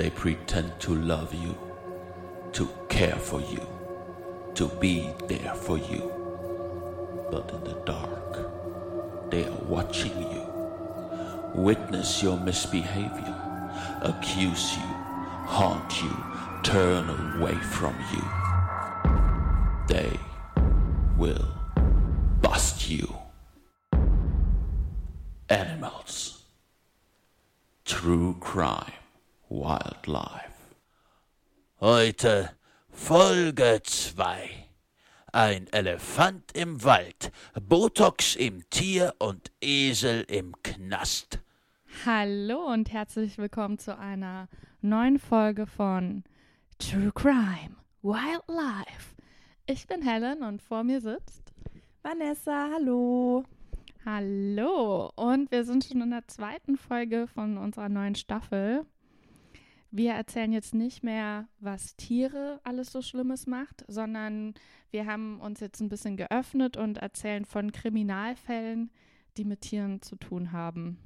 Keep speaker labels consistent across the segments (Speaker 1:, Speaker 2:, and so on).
Speaker 1: They pretend to love you, to care for you, to be there for you. But in the dark, they are watching you, witness your misbehavior, accuse you, haunt you, turn away from you. They will bust you. Animals. True crime. Wildlife.
Speaker 2: Heute Folge 2. Ein Elefant im Wald, Botox im Tier und Esel im Knast.
Speaker 3: Hallo und herzlich willkommen zu einer neuen Folge von True Crime Wildlife. Ich bin Helen und vor mir sitzt
Speaker 4: Vanessa, hallo.
Speaker 3: Hallo und wir sind schon in der zweiten Folge von unserer neuen Staffel. Wir erzählen jetzt nicht mehr, was Tiere alles so Schlimmes macht, sondern wir haben uns jetzt ein bisschen geöffnet und erzählen von Kriminalfällen, die mit Tieren zu tun haben.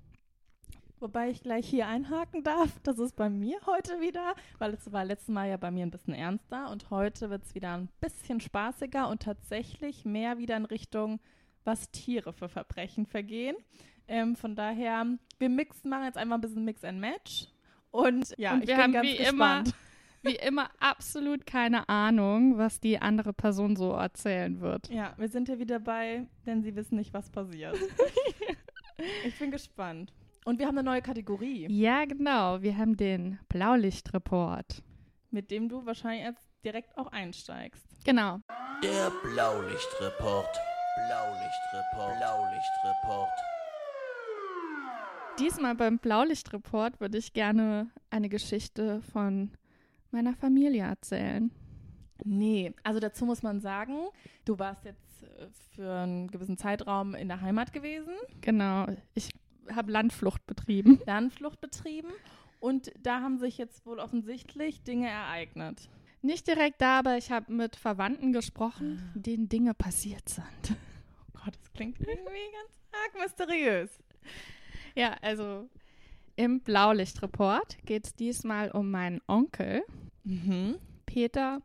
Speaker 4: Wobei ich gleich hier einhaken darf, das ist bei mir heute wieder, weil es war letztes Mal ja bei mir ein bisschen ernster und heute wird es wieder ein bisschen spaßiger und tatsächlich mehr wieder in Richtung, was Tiere für Verbrechen vergehen. Ähm, von daher, wir mixen, machen jetzt einfach ein bisschen Mix and Match. Und ja,
Speaker 3: Und
Speaker 4: ich
Speaker 3: wir
Speaker 4: bin
Speaker 3: haben
Speaker 4: ganz
Speaker 3: wie
Speaker 4: gespannt.
Speaker 3: Wie immer absolut keine Ahnung, was die andere Person so erzählen wird.
Speaker 4: Ja, wir sind ja wieder bei, denn sie wissen nicht, was passiert. ich bin gespannt. Und wir haben eine neue Kategorie,
Speaker 3: Ja, genau. Wir haben den Blaulichtreport.
Speaker 4: mit dem du wahrscheinlich jetzt direkt auch einsteigst.
Speaker 3: Genau.
Speaker 2: Der Blaulichtreport. Blaulichtreport. Blaulichtreport.
Speaker 3: Diesmal beim Blaulichtreport würde ich gerne eine Geschichte von meiner Familie erzählen.
Speaker 4: Nee, also dazu muss man sagen, du warst jetzt äh, für einen gewissen Zeitraum in der Heimat gewesen,
Speaker 3: Genau. Ich habe Landflucht betrieben.
Speaker 4: Lernflucht betrieben und da haben sich jetzt wohl offensichtlich Dinge ereignet.
Speaker 3: Nicht direkt da, aber ich habe mit Verwandten gesprochen, denen Dinge passiert sind.
Speaker 4: Oh Gott, das klingt irgendwie ganz arg mysteriös.
Speaker 3: Ja, also im Blaulichtreport geht es diesmal um meinen Onkel,
Speaker 4: Mhm.
Speaker 3: Peter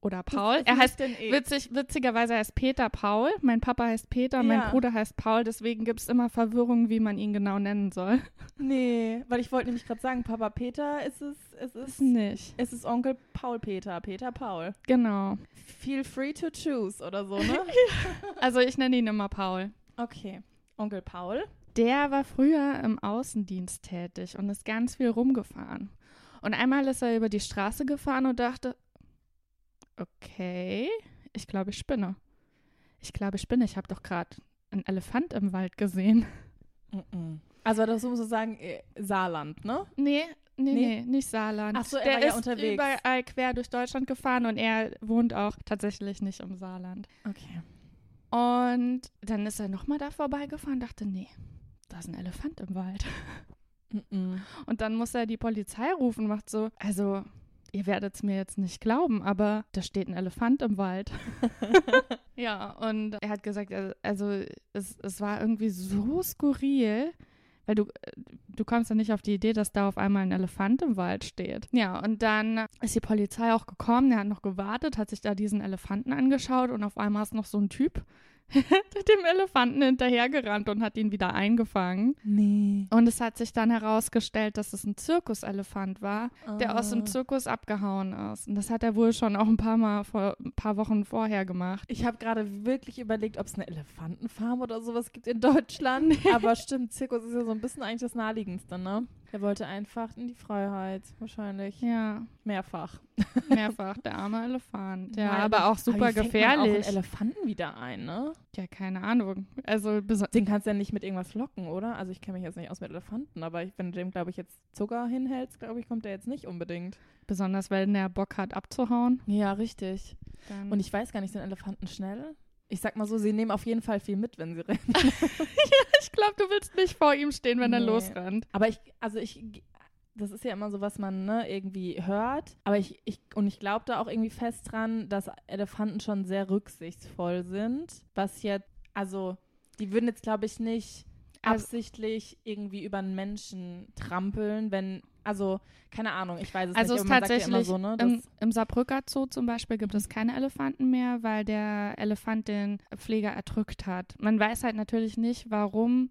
Speaker 3: oder Paul. Er heißt
Speaker 4: denn eh-
Speaker 3: Witzig, witzigerweise heißt Peter Paul. Mein Papa heißt Peter, mein
Speaker 4: Ja.
Speaker 3: Bruder heißt Paul. Deswegen gibt es immer Verwirrung, wie man ihn genau nennen soll.
Speaker 4: Nee, weil ich wollte nämlich gerade sagen, Papa Peter ist es, es ist,
Speaker 3: Ist nicht.
Speaker 4: es ist Onkel Paul Peter, Peter Paul.
Speaker 3: Genau.
Speaker 4: Feel free to choose oder so, ne?
Speaker 3: Also ich nenne ihn immer Paul.
Speaker 4: okay, Onkel Paul.
Speaker 3: Der war früher im Außendienst tätig und ist ganz viel rumgefahren. Und einmal ist er über die Straße gefahren und dachte, okay, ich glaube, ich spinne. Ich glaube, ich spinne. Ich habe doch gerade einen Elefant im Wald gesehen.
Speaker 4: Also das muss man sagen, äh, Saarland, ne?
Speaker 3: Nee, nee, nee,
Speaker 4: Nee?
Speaker 3: nicht Saarland.
Speaker 4: Ach so, er
Speaker 3: Der
Speaker 4: war ja
Speaker 3: ist
Speaker 4: unterwegs.
Speaker 3: überall quer durch Deutschland gefahren und er wohnt auch tatsächlich nicht im Saarland.
Speaker 4: Okay.
Speaker 3: Und dann ist er nochmal da vorbeigefahren und dachte, nee, da ist ein Elefant im Wald. Und dann muss er die Polizei rufen und macht so, also, ihr werdet es mir jetzt nicht glauben, aber da steht ein Elefant im Wald. ja, und er hat gesagt, also- also es, es war irgendwie so skurril, weil du, du kommst ja nicht auf die Idee, dass da auf einmal ein Elefant im Wald steht. Ja, und dann ist die Polizei auch gekommen, der hat noch gewartet, hat sich da diesen Elefanten angeschaut und auf einmal ist noch so ein Typ dem Elefanten hinterhergerannt und hat ihn wieder eingefangen.
Speaker 4: Nee.
Speaker 3: Und es hat sich dann herausgestellt, dass es ein Zirkuselefant war, der aus
Speaker 4: Ah.
Speaker 3: dem Zirkus abgehauen ist. Und das hat er wohl schon auch ein paar Mal vor ein paar Wochen vorher gemacht.
Speaker 4: Ich habe gerade wirklich überlegt, ob es eine Elefantenfarm oder sowas gibt in Deutschland. Aber stimmt, Zirkus ist ja so ein bisschen eigentlich das Naheliegendste, ne? Er wollte einfach in die Freiheit, wahrscheinlich.
Speaker 3: Ja,
Speaker 4: Mehrfach.
Speaker 3: mehrfach der arme Elefant. Ja,
Speaker 4: Nein,
Speaker 3: aber auch super
Speaker 4: auch
Speaker 3: gefährlich.
Speaker 4: einen Elefanten wieder ein, ne?
Speaker 3: ja, keine Ahnung. Also
Speaker 4: Den kannst du ja nicht mit irgendwas locken, oder? Also ich kenne mich jetzt nicht aus mit Elefanten, aber ich, wenn du dem, glaube ich, jetzt Zucker hinhältst, glaube ich, kommt der jetzt nicht unbedingt.
Speaker 3: besonders wenn der Bock hat abzuhauen.
Speaker 4: Ja, richtig.
Speaker 3: Dann
Speaker 4: Und ich weiß gar nicht, sind Elefanten schnell? Ich sag mal so, sie nehmen auf jeden Fall viel mit, wenn sie rennen.
Speaker 3: ich glaube, du willst nicht vor ihm stehen, wenn er
Speaker 4: Nee.
Speaker 3: losrennt.
Speaker 4: Aber ich, also ich, das ist ja immer so, was man ne, irgendwie hört. Aber ich, ich und ich glaube da auch irgendwie fest dran, dass Elefanten schon sehr rücksichtsvoll sind. Was jetzt, also, die würden jetzt, glaube ich, nicht
Speaker 3: Also-
Speaker 4: absichtlich irgendwie über einen Menschen trampeln, wenn also keine Ahnung, ich weiß es
Speaker 3: Also
Speaker 4: nicht. ja
Speaker 3: tatsächlich,
Speaker 4: immer so, ne,
Speaker 3: im, im Saarbrücker Zoo zum Beispiel gibt es keine Elefanten mehr, weil der Elefant den Pfleger erdrückt hat. Man weiß halt natürlich nicht, warum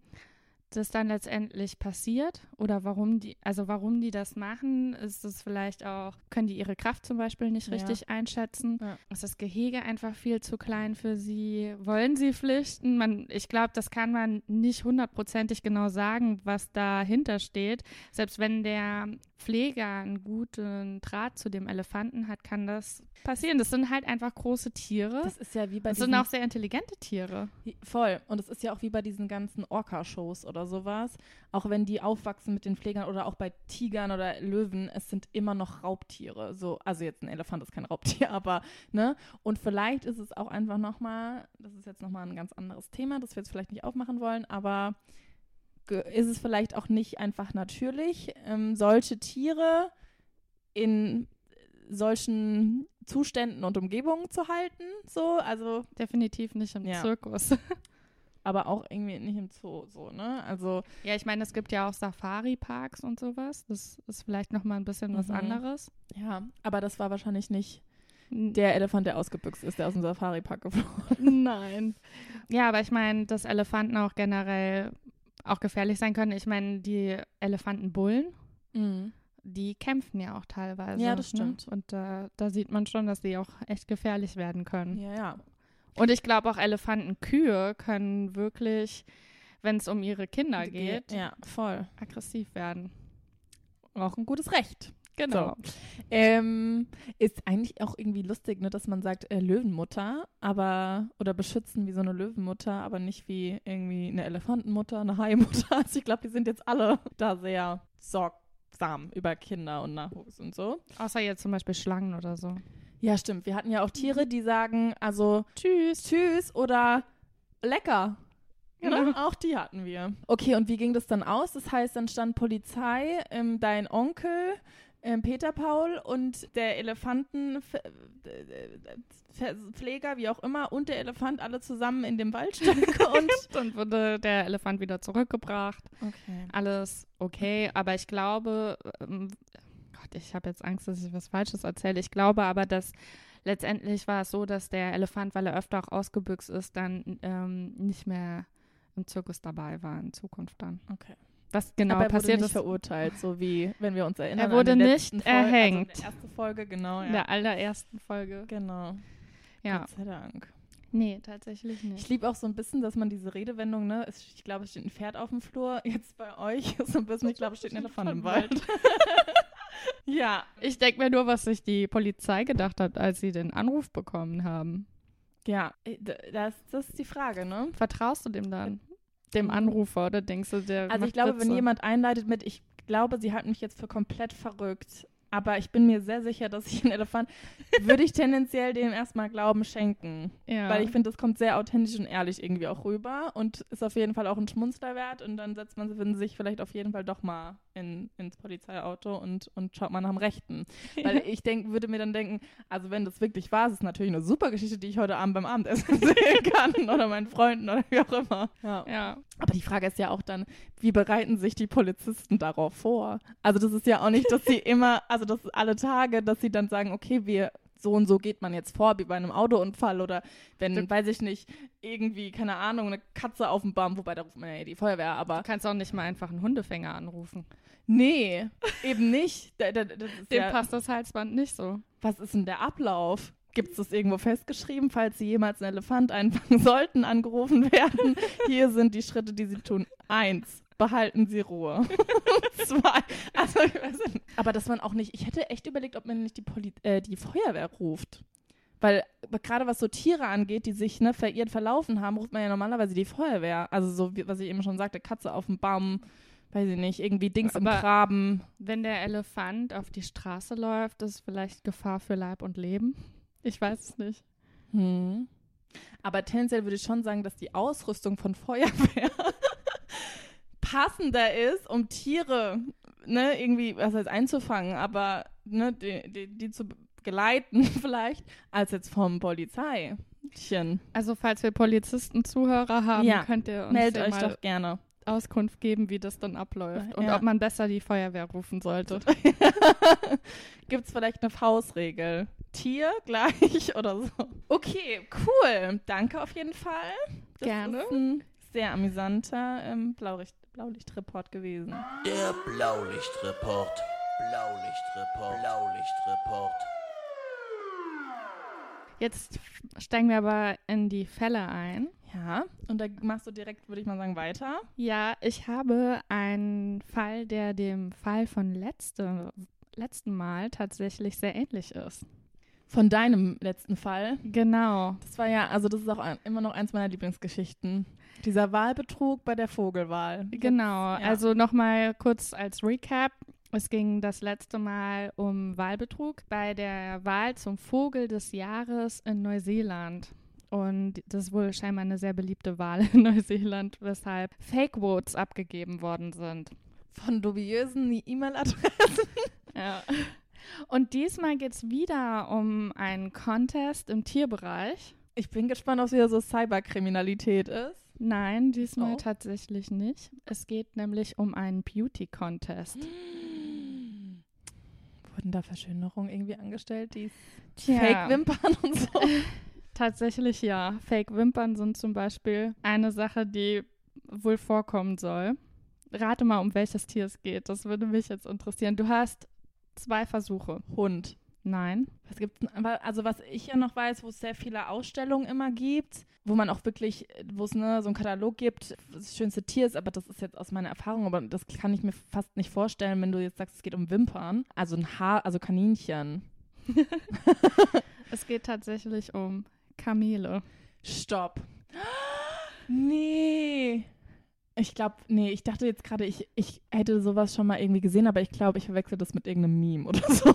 Speaker 3: das dann letztendlich passiert oder warum die, also warum die das machen. Ist es vielleicht auch, können die ihre Kraft zum Beispiel nicht
Speaker 4: Ja.
Speaker 3: richtig einschätzen?
Speaker 4: Ja.
Speaker 3: Ist das Gehege einfach viel zu klein für sie? Wollen sie flüchten? Man, ich glaube, das kann man nicht hundertprozentig genau sagen, was dahinter steht. Selbst wenn der Pfleger einen guten Draht zu dem Elefanten hat, kann das passieren. Das sind halt einfach große Tiere.
Speaker 4: das ist ja wie bei
Speaker 3: Das sind auch sehr intelligente Tiere.
Speaker 4: Voll. Und es ist ja auch wie bei diesen ganzen Orca-Shows oder sowas. Auch wenn die aufwachsen mit den Pflegern oder auch bei Tigern oder Löwen, es sind immer noch Raubtiere. So, also jetzt ein Elefant ist kein Raubtier, aber, ne? Und vielleicht ist es auch einfach nochmal, das ist jetzt nochmal ein ganz anderes Thema, das wir jetzt vielleicht nicht aufmachen wollen, aber ist es vielleicht auch nicht einfach natürlich, ähm, solche Tiere in solchen Zuständen und Umgebungen zu halten, so, also
Speaker 3: Definitiv nicht im
Speaker 4: Ja.
Speaker 3: Zirkus.
Speaker 4: aber auch irgendwie nicht im Zoo so, ne? Also
Speaker 3: Ja, ich meine, es gibt ja auch Safari-Parks und sowas. Das ist vielleicht noch mal ein bisschen was
Speaker 4: Mhm.
Speaker 3: anderes.
Speaker 4: ja, aber das war wahrscheinlich nicht
Speaker 3: Der
Speaker 4: der Elefant, der ausgebüxt ist, der aus dem Safari-Park geflogen
Speaker 3: Nein. Ja, aber ich meine, dass Elefanten auch generell auch gefährlich sein können. Ich meine, die Elefantenbullen, die kämpfen ja auch teilweise.
Speaker 4: Ja, das stimmt.
Speaker 3: Ne? Und da da sieht man schon, dass die auch echt gefährlich werden können.
Speaker 4: Ja, ja.
Speaker 3: Und ich glaube auch Elefantenkühe können wirklich, wenn es um ihre Kinder geht,
Speaker 4: Ja, voll.
Speaker 3: aggressiv werden.
Speaker 4: Auch ein gutes Recht.
Speaker 3: Genau.
Speaker 4: Ähm, ist eigentlich auch irgendwie lustig, ne, dass man sagt äh, Löwenmutter, aber oder beschützen wie so eine Löwenmutter, aber nicht wie irgendwie eine Elefantenmutter, eine Haimutter. Also ich glaube, die sind jetzt alle da sehr sorgsam über Kinder und Nachwuchs und so.
Speaker 3: Außer jetzt zum Beispiel Schlangen oder so.
Speaker 4: Ja, stimmt. Wir hatten ja auch Tiere, die sagen, also tschüss, tschüss oder lecker.
Speaker 3: Genau.
Speaker 4: Ne? Auch die hatten wir. Okay, und wie ging das dann aus? Das heißt, dann stand Polizei, ähm, dein Onkel, ähm, Peter Paul und der Elefantenpfleger, wie auch immer, und der Elefant alle zusammen in dem Waldstück. und
Speaker 3: Dann wurde der Elefant wieder zurückgebracht.
Speaker 4: okay.
Speaker 3: Alles okay, aber ich glaube, ähm, Gott, ich habe jetzt Angst, dass ich was Falsches erzähle. Ich glaube aber, dass letztendlich war es so, dass der Elefant, weil er öfter auch ausgebüxt ist, dann ähm, nicht mehr im Zirkus dabei war in Zukunft dann.
Speaker 4: Okay.
Speaker 3: Was genau
Speaker 4: Aber er wurde
Speaker 3: passiert
Speaker 4: nicht
Speaker 3: ist
Speaker 4: verurteilt, so wie, wenn wir uns erinnern.
Speaker 3: Er wurde nicht
Speaker 4: Folgen, Also
Speaker 3: erhängt.
Speaker 4: in der erste Folge, genau. Ja.
Speaker 3: in der allerersten Folge.
Speaker 4: Genau.
Speaker 3: Ja.
Speaker 4: Gott sei Dank.
Speaker 3: Nee, tatsächlich
Speaker 4: Ich
Speaker 3: nicht.
Speaker 4: liebe auch so ein bisschen, dass man diese Redewendung, ne, es, ich glaube, es steht ein Pferd auf dem Flur. Jetzt bei euch ist so ein bisschen, ich glaube, es steht ein Elefant im Wald. ja,
Speaker 3: Ich denke mir nur, was sich die Polizei gedacht hat, als sie den Anruf bekommen haben.
Speaker 4: ja, äh, das, das ist die Frage, ne?
Speaker 3: Vertraust du dem dann? Dem. Anrufer oder denkst du, der
Speaker 4: Also ich glaube, wenn
Speaker 3: Witze?
Speaker 4: jemand einleitet mit, ich glaube, sie hat mich jetzt für komplett verrückt, aber ich bin mir sehr sicher, dass ich einen Elefant, würde ich tendenziell dem erstmal Glauben schenken.
Speaker 3: ja.
Speaker 4: Weil ich finde, das kommt sehr authentisch und ehrlich irgendwie auch rüber und ist auf jeden Fall auch ein Schmunzler wert. Und dann setzt man sich vielleicht auf jeden Fall doch mal in, ins Polizeiauto und, und schaut mal nach dem Rechten. Weil ich denk, würde mir dann denken, also wenn das wirklich wahr ist, ist natürlich eine super Geschichte, die ich heute Abend beim Abendessen sehen kann oder meinen Freunden oder wie auch immer. Ja.
Speaker 3: ja.
Speaker 4: Aber die Frage ist ja auch dann, wie bereiten sich die Polizisten darauf vor? Also das ist ja auch nicht, dass sie immer, also das ist alle Tage, dass sie dann sagen, okay, wir so und so geht man jetzt vor, wie bei einem Autounfall oder wenn, weiß ich nicht, irgendwie, keine Ahnung, eine Katze auf dem Baum, wobei da ruft man ja eh die Feuerwehr, aber
Speaker 3: Du kannst auch nicht mal einfach einen Hundefänger anrufen.
Speaker 4: nee, eben nicht. Da, da,
Speaker 3: Dem
Speaker 4: ja,
Speaker 3: passt das Halsband nicht so.
Speaker 4: was ist denn der Ablauf? Gibt es das irgendwo festgeschrieben, falls Sie jemals einen Elefant einfangen sollten, angerufen werden? Hier sind die Schritte, die Sie tun. Eins, behalten Sie Ruhe. Zwei, also. Aber dass man auch nicht, ich hätte echt überlegt, ob man nicht die, Poli äh, die Feuerwehr ruft. Weil gerade was so Tiere angeht, die sich ne, verirrt verlaufen haben, ruft man ja normalerweise die Feuerwehr. Also so, wie, was ich eben schon sagte, Katze auf dem Baum, weiß ich nicht, irgendwie Dings im
Speaker 3: Aber-
Speaker 4: Graben.
Speaker 3: Wenn der Elefant auf die Straße läuft, ist vielleicht Gefahr für Leib und Leben. Ich weiß es nicht.
Speaker 4: Hm. Aber tendenziell würde ich schon sagen, dass die Ausrüstung von Feuerwehr passender ist, um Tiere ne, irgendwie, was heißt einzufangen, aber ne, die, die, die zu geleiten vielleicht, als jetzt vom Polizeischen.
Speaker 3: Also falls wir Polizisten Zuhörer haben,
Speaker 4: Ja,
Speaker 3: könnt ihr uns
Speaker 4: Meldet euch doch gerne.
Speaker 3: Auskunft geben, wie das dann abläuft und
Speaker 4: Ja.
Speaker 3: ob man besser die Feuerwehr rufen sollte.
Speaker 4: Gibt es vielleicht eine Faustregel? Tier gleich oder so? Okay, cool. Danke auf jeden Fall. Das
Speaker 3: Gerne.
Speaker 4: ist ein sehr amüsanter ähm, Blaulicht Blaulichtreport gewesen.
Speaker 2: Der Blaulichtreport. Blaulichtreport. Blaulichtreport.
Speaker 3: Jetzt steigen wir aber in die Fälle ein.
Speaker 4: Ja, und da machst du direkt, würde ich mal sagen, weiter.
Speaker 3: Ja, ich habe einen Fall, der dem Fall von letzte, letzten Mal tatsächlich sehr ähnlich ist.
Speaker 4: Von deinem letzten Fall.
Speaker 3: Genau.
Speaker 4: Das war ja, also das ist auch ein, immer noch eins meiner Lieblingsgeschichten. Dieser Wahlbetrug bei der Vogelwahl.
Speaker 3: Genau,
Speaker 4: ja.
Speaker 3: also nochmal kurz als Recap. Es ging das letzte Mal um Wahlbetrug bei der Wahl zum Vogel des Jahres in Neuseeland. Und das ist wohl scheinbar eine sehr beliebte Wahl in Neuseeland, weshalb Fake Votes abgegeben worden sind.
Speaker 4: Von dubiösen E-Mail-Adressen.
Speaker 3: Ja. Und diesmal geht es wieder um einen Contest im Tierbereich.
Speaker 4: Ich bin gespannt, ob es wieder so Cyberkriminalität ist.
Speaker 3: Nein, diesmal
Speaker 4: Oh.
Speaker 3: tatsächlich nicht. Es geht nämlich um einen Beauty-Contest.
Speaker 4: Wurden da Verschönerungen irgendwie angestellt, die. Fake-Wimpern und so?
Speaker 3: Tatsächlich ja. Fake-Wimpern sind zum Beispiel eine Sache, die wohl vorkommen soll. Rate mal, um welches Tier es geht. Das würde mich jetzt interessieren. Du hast zwei Versuche.
Speaker 4: Hund.
Speaker 3: Nein.
Speaker 4: Was gibt's denn? Also was ich ja noch weiß, wo es sehr viele Ausstellungen immer gibt, wo man auch wirklich, wo es ne, so einen Katalog gibt, das schönste Tier ist, aber das ist jetzt aus meiner Erfahrung, aber das kann ich mir fast nicht vorstellen, wenn du jetzt sagst, es geht um Wimpern. Also ein Haar, also Kaninchen.
Speaker 3: Es geht tatsächlich um Kamele.
Speaker 4: Stopp. Nee. Ich glaube, nee, ich dachte jetzt gerade, ich, ich hätte sowas schon mal irgendwie gesehen, aber ich glaube, ich verwechsel das mit irgendeinem Meme oder so.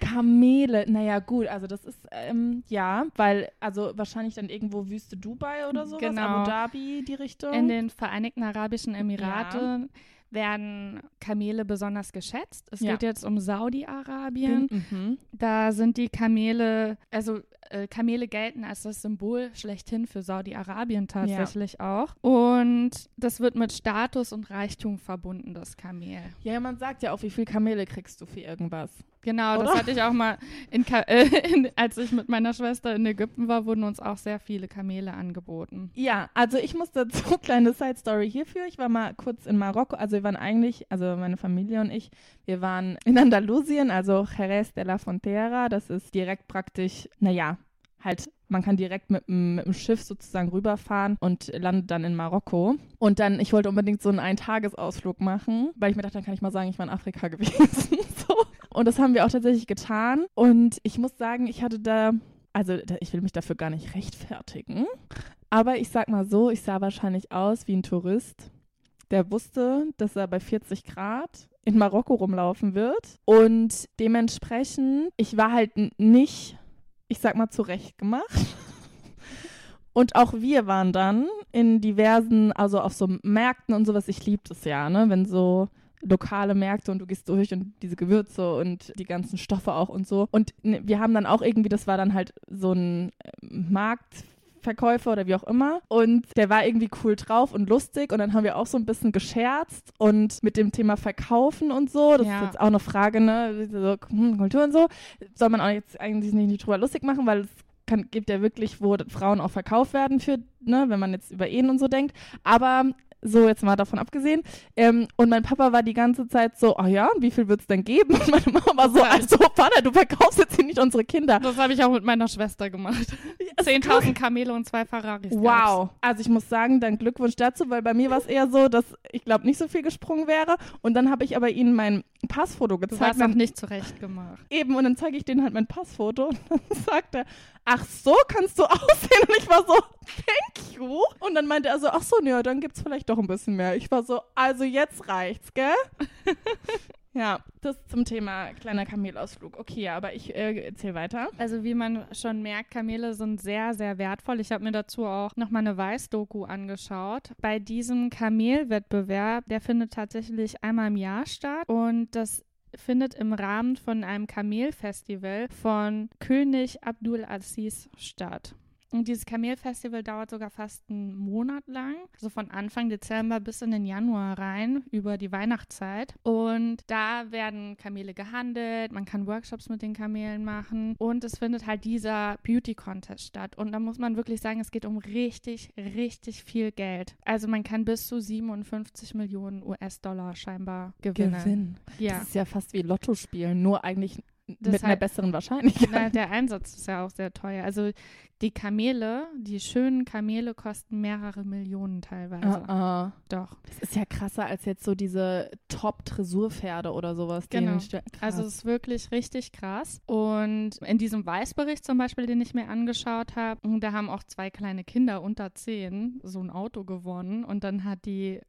Speaker 4: Kamele, naja, gut, also das ist, ähm, ja, weil, also wahrscheinlich dann irgendwo Wüste Dubai oder sowas,
Speaker 3: Genau.
Speaker 4: Abu Dhabi, die Richtung.
Speaker 3: In den Vereinigten Arabischen Emiraten werden Kamele besonders geschätzt. Es
Speaker 4: Ja.
Speaker 3: geht jetzt um Saudi-Arabien.
Speaker 4: mhm.
Speaker 3: Da sind die Kamele, also äh, Kamele gelten als das Symbol schlechthin für Saudi-Arabien tatsächlich auch. Und das wird mit Status und Reichtum verbunden, das Kamel.
Speaker 4: Ja, man sagt ja auch, wie viel Kamele kriegst du für irgendwas.
Speaker 3: Genau,
Speaker 4: Oder?
Speaker 3: das hatte ich auch mal, in äh, in, als ich mit meiner Schwester in Ägypten war, wurden uns auch sehr viele Kamele angeboten.
Speaker 4: Ja, also ich muss dazu, kleine Side-Story hierfür. Ich war mal kurz in Marokko, also wir waren eigentlich, also meine Familie und ich, wir waren in Andalusien, also Jerez de la Frontera. Das ist direkt praktisch, naja, halt, man kann direkt mit, dem- mit dem Schiff sozusagen rüberfahren und landet dann in Marokko. Und dann, ich wollte unbedingt so einen Eintagesausflug machen, weil ich mir dachte, dann kann ich mal sagen, ich war in Afrika gewesen. so. Und das haben wir auch tatsächlich getan. Und ich muss sagen, ich hatte da, also ich will mich dafür gar nicht rechtfertigen. Aber ich sag mal so, ich sah wahrscheinlich aus wie ein Tourist, der wusste, dass er bei 40 Grad in Marokko rumlaufen wird. Und dementsprechend, ich war halt nicht, ich sag mal, zurecht gemacht. Und auch wir waren dann in diversen, also auf so Märkten und sowas. Ich liebe das ja, ne? Wenn so lokale Märkte und du gehst durch und diese Gewürze und die ganzen Stoffe auch und so. Und ne, wir haben dann auch irgendwie, das war dann halt so ein äh, Marktverkäufer oder wie auch immer. Und der war irgendwie cool drauf und lustig. Und dann haben wir auch so ein bisschen gescherzt und mit dem Thema Verkaufen und so. Das
Speaker 3: Ja.
Speaker 4: ist jetzt auch eine Frage, ne? So, hm, Kultur und so. Soll man auch jetzt eigentlich nicht drüber lustig machen, weil es kann, gibt ja wirklich, wo Frauen auch verkauft werden für, ne, wenn man jetzt über Ehen und so denkt. Aber so, jetzt mal davon abgesehen. Ähm, und mein Papa war die ganze Zeit so, oh ja, wie viel wird es denn geben? Und meine Mama war so, also Vater, du verkaufst jetzt hier nicht unsere Kinder.
Speaker 3: Das habe ich auch mit meiner Schwester gemacht. 10.000 Kamele und zwei Ferraris. gab's.
Speaker 4: Wow. Also ich muss sagen, dann Glückwunsch dazu, weil bei mir war es eher so, dass ich glaube nicht so viel gesprungen wäre. Und dann habe ich aber ihnen mein Passfoto
Speaker 3: Du
Speaker 4: gezeigt.
Speaker 3: warst noch
Speaker 4: Dann-
Speaker 3: nicht zurecht gemacht.
Speaker 4: Eben, und dann zeige ich denen halt mein Passfoto und dann sagt er, ach so kannst du aussehen. Und ich war so, thank you. Und dann meinte er so, ach so, ja, dann gibt's vielleicht doch ein bisschen mehr. Ich war so, also jetzt reicht's, gell? ja, das zum Thema kleiner Kamelausflug. Okay, ja, aber ich äh, erzähl weiter.
Speaker 3: Also wie man schon merkt, Kamele sind sehr, sehr wertvoll. Ich habe mir dazu auch nochmal eine Weiß-Doku angeschaut. Bei diesem Kamelwettbewerb, der findet tatsächlich einmal im Jahr statt und das findet im Rahmen von einem Kamelfestival von König Abdul Aziz statt. Und dieses Kamelfestival dauert sogar fast einen Monat lang, also von Anfang Dezember bis in den Januar rein, über die Weihnachtszeit. Und da werden Kamele gehandelt, man kann Workshops mit den Kamelen machen und es findet halt dieser Beauty Contest statt. Und da muss man wirklich sagen, es geht um richtig, richtig viel Geld. Also man kann bis zu 57 Millionen US-Dollar scheinbar gewinnen.
Speaker 4: Gewinn.
Speaker 3: Ja.
Speaker 4: Das ist ja fast wie Lotto spielen, nur eigentlich
Speaker 3: Das
Speaker 4: mit einer besseren Wahrscheinlichkeit.
Speaker 3: Na, der Einsatz ist ja auch sehr teuer. Also die Kamele, die schönen Kamele kosten mehrere Millionen teilweise.
Speaker 4: Ah, ah.
Speaker 3: Doch.
Speaker 4: Das ist ja krasser als jetzt so diese Top-Dressurpferde oder sowas. die
Speaker 3: Genau. Also es ist wirklich richtig krass. Und in diesem Weißbericht zum Beispiel, den ich mir angeschaut habe, da haben auch zwei kleine Kinder unter zehn so ein Auto gewonnen. Und dann hat die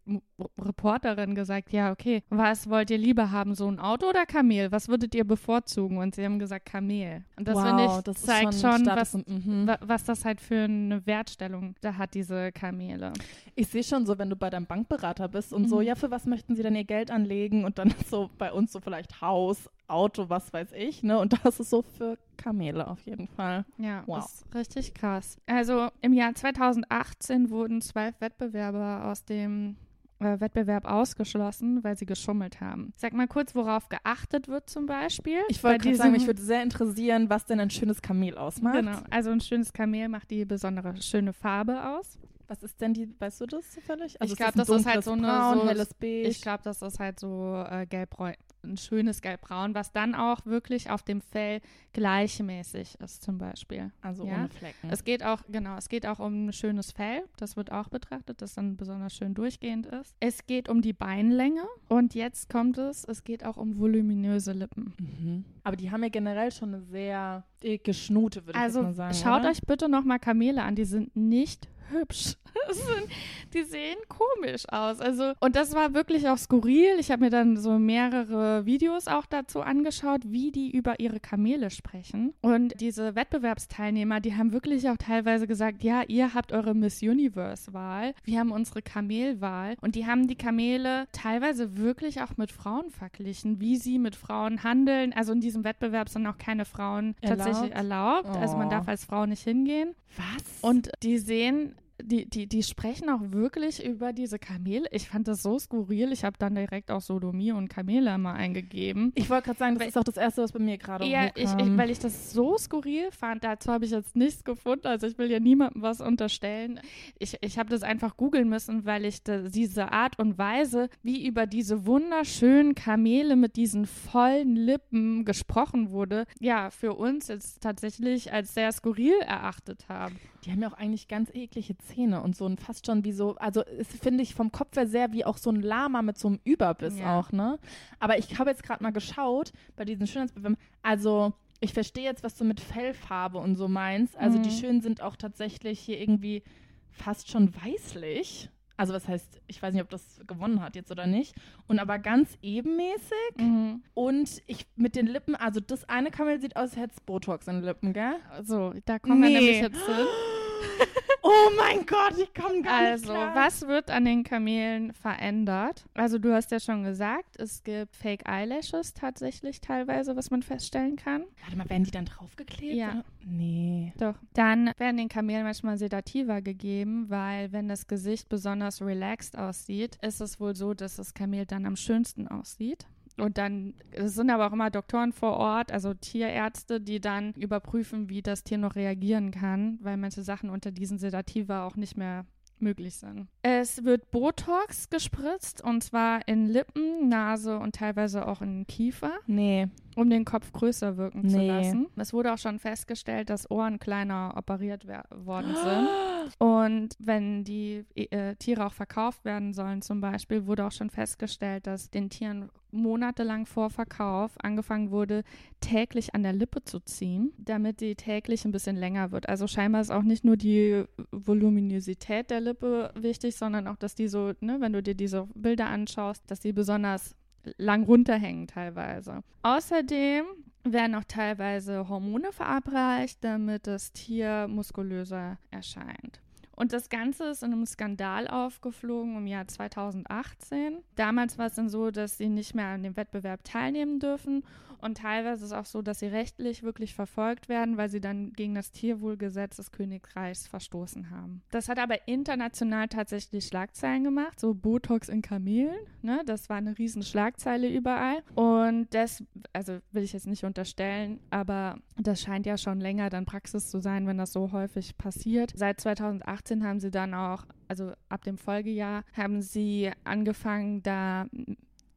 Speaker 3: Reporterin gesagt, ja, okay, was wollt ihr lieber haben, so ein Auto oder Kamel? Was würdet ihr bevorzugen? Und sie haben gesagt Kamel. Und das
Speaker 4: wow,
Speaker 3: finde ich
Speaker 4: das
Speaker 3: zeigt schon,
Speaker 4: Status
Speaker 3: was,
Speaker 4: mhm.
Speaker 3: wa- was das halt für eine Wertstellung da hat, diese Kamele.
Speaker 4: Ich sehe schon so, wenn du bei deinem Bankberater bist und so,
Speaker 3: Mhm.
Speaker 4: ja, für was möchten sie denn ihr Geld anlegen? Und dann so bei uns so vielleicht Haus, Auto, was weiß ich, ne? Und das ist so für Kamele auf jeden Fall.
Speaker 3: Ja,
Speaker 4: Wow.
Speaker 3: ist richtig krass. Also im Jahr 2018 wurden zwölf Wettbewerber aus dem äh, Wettbewerb ausgeschlossen, weil sie geschummelt haben. Sag mal kurz, worauf geachtet wird zum Beispiel.
Speaker 4: Ich wollte gerade sagen, mich würde sehr interessieren, was denn ein schönes Kamel ausmacht.
Speaker 3: Genau, also ein schönes Kamel macht die besondere schöne Farbe aus.
Speaker 4: Was ist denn die, weißt du das zufällig? Also
Speaker 3: Ich
Speaker 4: ist
Speaker 3: glaub,
Speaker 4: ein
Speaker 3: das ist halt so eine-
Speaker 4: Braun,
Speaker 3: so-
Speaker 4: helles Beige.
Speaker 3: Ich glaube, das ist halt so äh, gelbräun, ein schönes gelbbraun, was dann auch wirklich auf dem Fell gleichmäßig ist zum Beispiel.
Speaker 4: also
Speaker 3: ja.
Speaker 4: ohne Flecken.
Speaker 3: Es geht auch, genau, es geht auch um ein schönes Fell. Das wird auch betrachtet, das dann besonders schön durchgehend ist. Es geht um die Beinlänge und jetzt kommt es, es geht auch um voluminöse Lippen.
Speaker 4: mhm. Aber die haben ja generell schon eine sehr dicke Schnute, würde ich
Speaker 3: Also
Speaker 4: jetzt mal sagen.
Speaker 3: schaut
Speaker 4: oder?
Speaker 3: euch bitte nochmal Kamele an, die sind nicht hübsch. Die sehen komisch aus. Also, und das war wirklich auch skurril. Ich habe mir dann so mehrere Videos auch dazu angeschaut, wie die über ihre Kamele sprechen. Und diese Wettbewerbsteilnehmer, die haben wirklich auch teilweise gesagt, ja, ihr habt eure Miss Universe-Wahl, wir haben unsere Kamelwahl. Und die haben die Kamele teilweise wirklich auch mit Frauen verglichen, wie sie mit Frauen handeln. Also in diesem Wettbewerb sind auch keine Frauen tatsächlich erlaubt. Also man
Speaker 4: Oh.
Speaker 3: darf als Frau nicht hingehen.
Speaker 4: Was?
Speaker 3: Und die sehen, die, die, die sprechen auch wirklich über diese Kamele. Ich fand das so skurril. Ich habe dann direkt auch Sodomie und Kamele mal eingegeben.
Speaker 4: ich wollte gerade sagen, das
Speaker 3: Weil-
Speaker 4: ist auch das Erste, was bei mir gerade
Speaker 3: Ja, ich, ich, weil ich das so skurril fand. Dazu habe ich jetzt nichts gefunden. Also ich will ja niemandem was unterstellen. Ich, ich habe das einfach googeln müssen, weil ich da, diese Art und Weise, wie über diese wunderschönen Kamele mit diesen vollen Lippen gesprochen wurde, ja, für uns jetzt tatsächlich als sehr skurril erachtet haben.
Speaker 4: Die haben ja auch eigentlich ganz eklige Zähne und so ein fast schon wie so, also es finde ich vom Kopf her sehr wie auch so ein Lama mit so einem Überbiss
Speaker 3: Ja.
Speaker 4: auch, ne? Aber ich habe jetzt gerade mal geschaut bei diesen Schönheitsbewerben, also ich verstehe jetzt, was du mit Fellfarbe und so meinst. Also die
Speaker 3: Mhm.
Speaker 4: Schönen sind auch tatsächlich hier irgendwie fast schon weißlich. Also was heißt, ich weiß nicht, ob das gewonnen hat jetzt oder nicht. Und aber ganz ebenmäßig.
Speaker 3: Mhm.
Speaker 4: Und ich mit den Lippen, also das eine Kamel sieht aus, als hätte es Botox in den Lippen, gell?
Speaker 3: So, da kommen wir
Speaker 4: Nee.
Speaker 3: nämlich jetzt hin.
Speaker 4: Oh mein Gott, ich komme gar nicht
Speaker 3: Also, was wird an den Kamelen verändert? Also, du hast ja schon gesagt, es gibt Fake Eyelashes tatsächlich teilweise, was man feststellen kann.
Speaker 4: Warte mal, werden die dann draufgeklebt?
Speaker 3: Ja.
Speaker 4: oder? Nee.
Speaker 3: Doch. Dann werden den Kamelen manchmal Sedativa gegeben, weil wenn das Gesicht besonders relaxed aussieht, ist es wohl so, dass das Kamel dann am schönsten aussieht. Und dann es sind aber auch immer Doktoren vor Ort, also Tierärzte, die dann überprüfen, wie das Tier noch reagieren kann, weil manche Sachen unter diesen Sedativa auch nicht mehr möglich sind. Es wird Botox gespritzt und zwar in Lippen, Nase und teilweise auch in Kiefer
Speaker 4: Nee.
Speaker 3: Um den Kopf größer wirken zu
Speaker 4: Nee.
Speaker 3: lassen. Es wurde auch schon festgestellt, dass Ohren kleiner operiert worden sind. Und wenn die äh, Tiere auch verkauft werden sollen, zum Beispiel, wurde auch schon festgestellt, dass den Tieren monatelang vor Verkauf angefangen wurde, täglich an der Lippe zu ziehen, damit die täglich ein bisschen länger wird. Also scheinbar ist auch nicht nur die Voluminosität der Lippe wichtig, sondern auch, dass die so, ne, wenn du dir diese Bilder anschaust, dass die besonders lang runterhängen teilweise. Außerdem werden auch teilweise Hormone verabreicht, damit das Tier muskulöser erscheint. Und das Ganze ist in einem Skandal aufgeflogen im Jahr 2018. Damals war es dann so, dass sie nicht mehr an dem Wettbewerb teilnehmen dürfen. Und teilweise ist es auch so, dass sie rechtlich wirklich verfolgt werden, weil sie dann gegen das Tierwohlgesetz des Königreichs verstoßen haben. Das hat aber international tatsächlich Schlagzeilen gemacht, so Botox in Kamelen. Ne? Das war eine riesen Schlagzeile überall. Und das, also will ich jetzt nicht unterstellen, aber das scheint ja schon länger dann Praxis zu sein, wenn das so häufig passiert. Seit 2018 haben sie dann auch, also ab dem Folgejahr, haben sie angefangen, da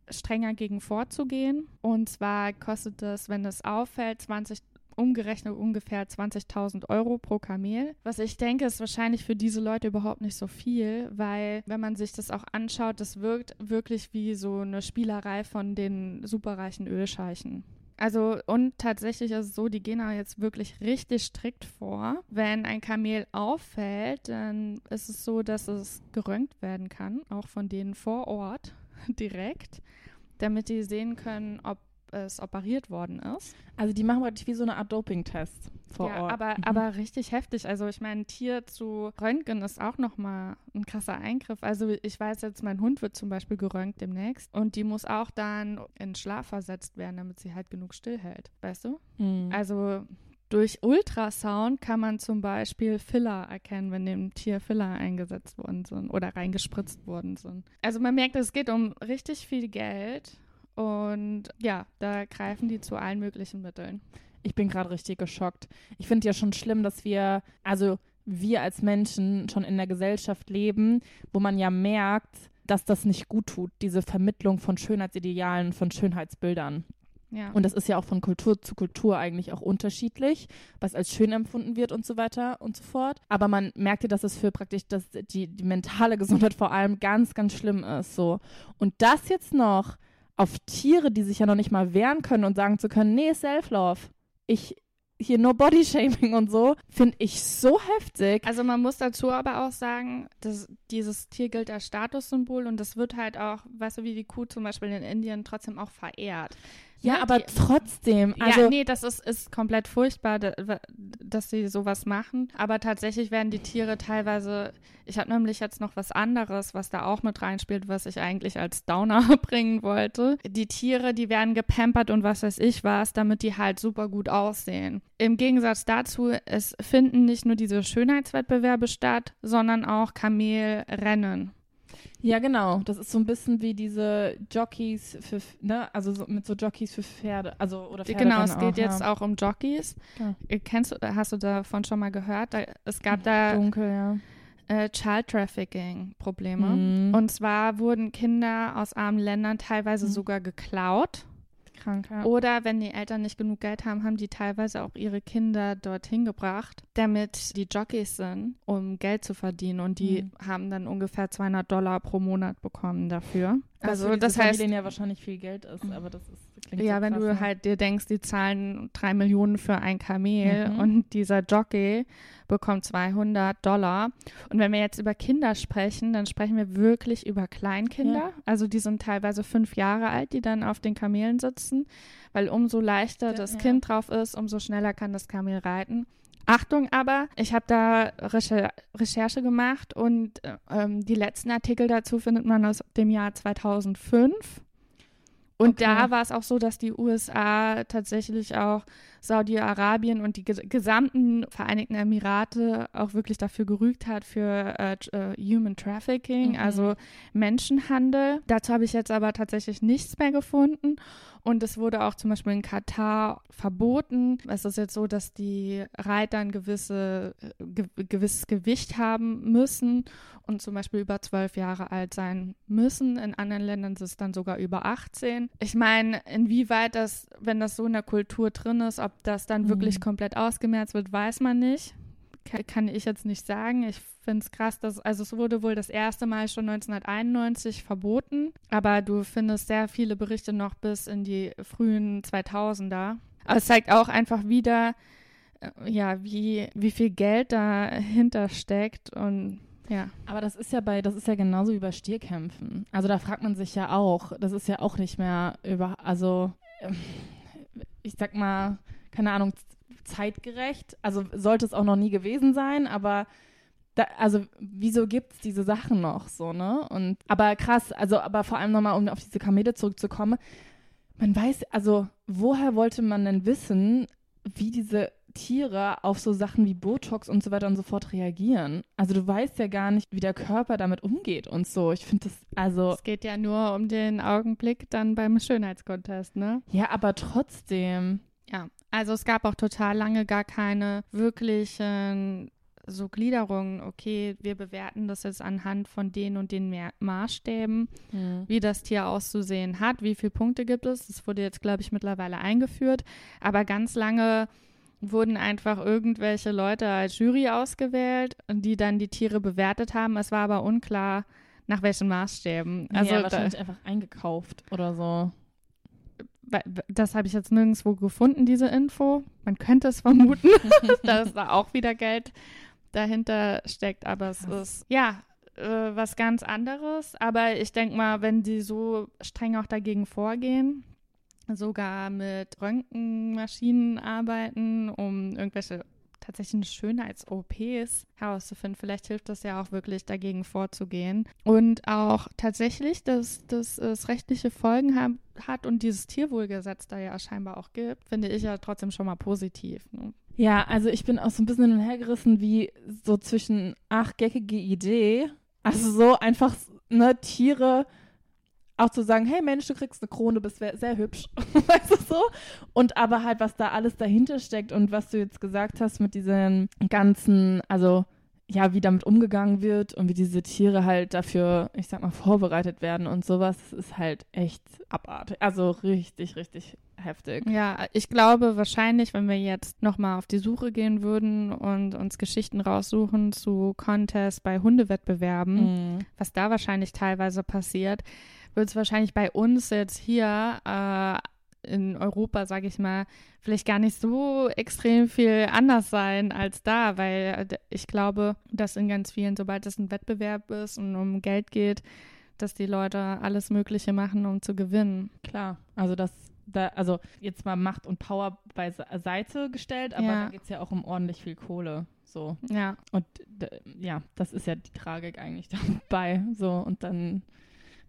Speaker 3: strenger gegen vorzugehen. Und zwar kostet es, wenn es auffällt, 20 umgerechnet ungefähr 20.000 Euro pro Kamel. Was ich denke, ist wahrscheinlich für diese Leute überhaupt nicht so viel, weil wenn man sich das auch anschaut, das wirkt wirklich wie so eine Spielerei von den superreichen Ölscheichen. Also und tatsächlich ist es so, die gehen da jetzt wirklich richtig strikt vor. Wenn ein Kamel auffällt, dann ist es so, dass es geröntgt werden kann, auch von denen vor Ort direkt, damit die sehen können, ob es operiert worden ist.
Speaker 4: Also die machen praktisch wie so eine Art Doping-Test vor
Speaker 3: ja,
Speaker 4: Ort.
Speaker 3: aber,
Speaker 4: Mhm.
Speaker 3: aber richtig heftig. Also ich meine, ein Tier zu röntgen ist auch nochmal ein krasser Eingriff. Also ich weiß jetzt, mein Hund wird zum Beispiel geröntgt demnächst und die muss auch dann in Schlaf versetzt werden, damit sie halt genug stillhält. Weißt du?
Speaker 4: Mhm.
Speaker 3: Also durch Ultrasound kann man zum Beispiel Filler erkennen, wenn dem Tier Filler eingesetzt worden sind oder reingespritzt worden sind. Also man merkt, es geht um richtig viel Geld und ja, da greifen die zu allen möglichen Mitteln.
Speaker 4: Ich bin gerade richtig geschockt. Ich finde ja schon schlimm, dass wir, also wir als Menschen schon in der Gesellschaft leben, wo man ja merkt, dass das nicht gut tut, diese Vermittlung von Schönheitsidealen, von Schönheitsbildern.
Speaker 3: Ja.
Speaker 4: Und das ist ja auch von Kultur zu Kultur eigentlich auch unterschiedlich, was als schön empfunden wird und so weiter und so fort. Aber man merkt ja, dass es für praktisch dass die, die mentale Gesundheit vor allem ganz, ganz schlimm ist. So. Und das jetzt noch auf Tiere, die sich ja noch nicht mal wehren können und sagen zu können, nee, Self-Love. Ich hier no Body Shaming und so, finde ich so heftig.
Speaker 3: Also man muss dazu aber auch sagen, dass dieses Tier gilt als Statussymbol und das wird halt auch, weißt du, wie die Kuh zum Beispiel in Indien trotzdem auch verehrt.
Speaker 4: Ja, aber
Speaker 3: die-
Speaker 4: trotzdem, also
Speaker 3: ja, nee, das ist, ist komplett furchtbar, da, dass sie sowas machen. Aber tatsächlich werden die Tiere teilweise, ich habe nämlich jetzt noch was anderes, was da auch mit reinspielt, was ich eigentlich als Downer bringen wollte. Die Tiere, die werden gepampert und was weiß ich was, damit die halt super gut aussehen. Im Gegensatz dazu, es finden nicht nur diese Schönheitswettbewerbe statt, sondern auch Kamelrennen.
Speaker 4: Ja, genau. Das ist so ein bisschen wie diese Jockeys für, ne, also so, mit so Jockeys für Pferde, also oder Pferde.
Speaker 3: Genau, es geht jetzt auch um Jockeys.
Speaker 4: Ja.
Speaker 3: Äh, Kennst du, hast du davon schon mal gehört? Da, es gab da
Speaker 4: dunkel, ja.
Speaker 3: äh, Child Trafficking Probleme.
Speaker 4: Mhm.
Speaker 3: Und zwar wurden Kinder aus armen Ländern teilweise
Speaker 4: Mhm.
Speaker 3: sogar geklaut.
Speaker 4: Krank, ja.
Speaker 3: Oder wenn die Eltern nicht genug Geld haben, haben die teilweise auch ihre Kinder dorthin gebracht, damit die Jockeys sind, um Geld zu verdienen. Und die
Speaker 4: Mhm.
Speaker 3: haben dann ungefähr 200 Dollar pro Monat bekommen dafür.
Speaker 4: Was
Speaker 3: Also das heißt,
Speaker 4: Familien ja wahrscheinlich viel Geld ist, aber das ist klingt
Speaker 3: ja,
Speaker 4: so
Speaker 3: wenn du
Speaker 4: ne?
Speaker 3: halt dir denkst, die zahlen drei Millionen für ein Kamel
Speaker 4: Mhm.
Speaker 3: und dieser Jockey bekommt 200 Dollar. Und wenn wir jetzt über Kinder sprechen, dann sprechen wir wirklich über Kleinkinder.
Speaker 4: Ja.
Speaker 3: Also die sind teilweise fünf Jahre alt, die dann auf den Kamelen sitzen, weil umso leichter
Speaker 4: Ja,
Speaker 3: das
Speaker 4: ja.
Speaker 3: Kind drauf ist, umso schneller kann das Kamel reiten. Achtung aber, ich habe da Recher Recherche gemacht und äh, ähm, die letzten Artikel dazu findet man aus dem Jahr 2005. Und
Speaker 4: Okay.
Speaker 3: da war es auch so, dass die USA tatsächlich auch Saudi-Arabien und die ges gesamten Vereinigten Emirate auch wirklich dafür gerügt hat für äh, äh, Human Trafficking,
Speaker 4: Mhm.
Speaker 3: also Menschenhandel. Dazu habe ich jetzt aber tatsächlich nichts mehr gefunden. Und es wurde auch zum Beispiel in Katar verboten. Es ist jetzt so, dass die Reiter ein gewisse, äh, ge gewisses Gewicht haben müssen und zum Beispiel über zwölf Jahre alt sein müssen. In anderen Ländern ist es dann sogar über 18. Ich meine, inwieweit das, wenn das so in der Kultur drin ist, ob das dann
Speaker 4: Mhm.
Speaker 3: wirklich komplett ausgemerzt wird, weiß man nicht. Ka- Kann ich jetzt nicht sagen. Ich finde es krass, dass, also es wurde wohl das erste Mal schon 1991 verboten, aber du findest sehr viele Berichte noch bis in die frühen 2000er. Aber es zeigt auch einfach wieder, äh, ja, wie, wie viel Geld dahinter steckt und ja.
Speaker 4: Aber das ist ja bei, das ist ja genauso wie bei Stierkämpfen. Also da fragt man sich ja auch, das ist ja auch nicht mehr über, also ähm, ich sag mal, keine Ahnung, zeitgerecht. Also sollte es auch noch nie gewesen sein, aber da, also wieso gibt es diese Sachen noch so, ne? Und aber krass, also aber vor allem nochmal, um auf diese Kamele zurückzukommen, man weiß, also woher wollte man denn wissen, wie diese Tiere auf so Sachen wie Botox und so weiter und so fort reagieren? Also du weißt ja gar nicht, wie der Körper damit umgeht und so. Ich finde das, also.
Speaker 3: Es geht ja nur um den Augenblick dann beim Schönheitskontest, ne?
Speaker 4: Ja, aber trotzdem.
Speaker 3: Ja, also es gab auch total lange gar keine wirklichen so Gliederungen, okay, wir bewerten das jetzt anhand von den und den Mer Maßstäben,
Speaker 4: Hm.
Speaker 3: wie das Tier auszusehen hat, wie viele Punkte gibt es. Das wurde jetzt, glaube ich, mittlerweile eingeführt. Aber ganz lange wurden einfach irgendwelche Leute als Jury ausgewählt, die dann die Tiere bewertet haben. Es war aber unklar, nach welchen Maßstäben. Also
Speaker 4: ja,
Speaker 3: da,
Speaker 4: wahrscheinlich einfach eingekauft oder so.
Speaker 3: Das habe ich jetzt nirgendwo gefunden, diese Info. Man könnte es vermuten, dass da auch wieder Geld dahinter steckt, aber es
Speaker 4: Krass.
Speaker 3: ist ja äh, was ganz anderes. Aber ich denke mal, wenn die so streng auch dagegen vorgehen, sogar mit Röntgenmaschinen arbeiten, um irgendwelche tatsächlichen Schönheits-OPs herauszufinden. Vielleicht hilft das ja auch wirklich dagegen vorzugehen. Und auch tatsächlich, dass, dass es rechtliche Folgen haben, hat und dieses Tierwohlgesetz da ja scheinbar auch gibt, finde ich ja trotzdem schon mal positiv. Ne?
Speaker 4: Ja, also ich bin auch so ein bisschen hin und her gerissen, wie so zwischen, ach, geckige Idee, also so einfach, ne, Tiere auch zu sagen, hey Mensch, du kriegst eine Krone, du bist sehr, hübsch, weißt du so? Und aber halt, was da alles dahinter steckt und was du jetzt gesagt hast mit diesen ganzen, also ja, wie damit umgegangen wird und wie diese Tiere halt dafür, ich sag mal, vorbereitet werden und sowas, ist halt echt abartig. Also richtig, richtig heftig.
Speaker 3: Ja, ich glaube wahrscheinlich, wenn wir jetzt nochmal auf die Suche gehen würden und uns Geschichten raussuchen zu Contests bei Hundewettbewerben,
Speaker 4: Mhm.
Speaker 3: was da wahrscheinlich teilweise passiert, wird es wahrscheinlich bei uns jetzt hier äh, in Europa, sage ich mal, vielleicht gar nicht so extrem viel anders sein als da, weil äh, ich glaube, dass in ganz vielen, sobald es ein Wettbewerb ist und um Geld geht, dass die Leute alles Mögliche machen, um zu gewinnen.
Speaker 4: Klar, also das, da, also jetzt mal Macht und Power beiseite gestellt, aber
Speaker 3: Ja.
Speaker 4: da geht es ja auch um ordentlich viel Kohle. So.
Speaker 3: Ja,
Speaker 4: Und ja, das ist ja die Tragik eigentlich dabei. So, und dann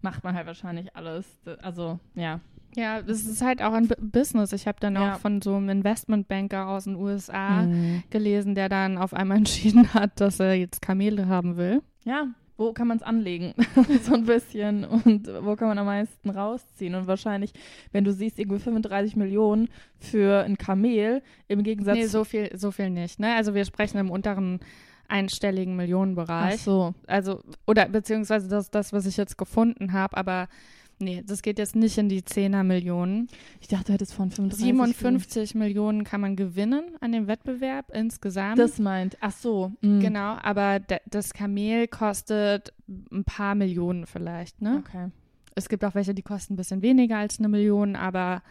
Speaker 4: macht man halt wahrscheinlich alles. Also, ja.
Speaker 3: Ja, das ist halt auch ein B Business. Ich habe dann
Speaker 4: Ja.
Speaker 3: auch von so einem Investmentbanker aus den USA
Speaker 4: Mhm.
Speaker 3: gelesen, der dann auf einmal entschieden hat, dass er jetzt Kamele haben will.
Speaker 4: Ja, wo kann man es anlegen? so ein bisschen. Und wo kann man am meisten rausziehen? Und wahrscheinlich, wenn du siehst, irgendwie 35 Millionen für ein Kamel, im Gegensatz
Speaker 3: Nee, so viel, so viel nicht. Ne? Also wir sprechen im unteren einstelligen
Speaker 4: Ach
Speaker 3: Millionenbereich.
Speaker 4: so.
Speaker 3: Also, oder beziehungsweise das, das, was ich jetzt gefunden habe, aber nee, das geht jetzt nicht in die 10er Millionen.
Speaker 4: Ich dachte, du hättest von 35
Speaker 3: 57 Millionen kann man gewinnen an dem Wettbewerb insgesamt.
Speaker 4: Das meint, ach so. mhm.
Speaker 3: Genau, aber das Kamel kostet ein paar Millionen vielleicht, ne?
Speaker 4: Okay.
Speaker 3: Es gibt auch welche, die kosten ein bisschen weniger als eine Million, aber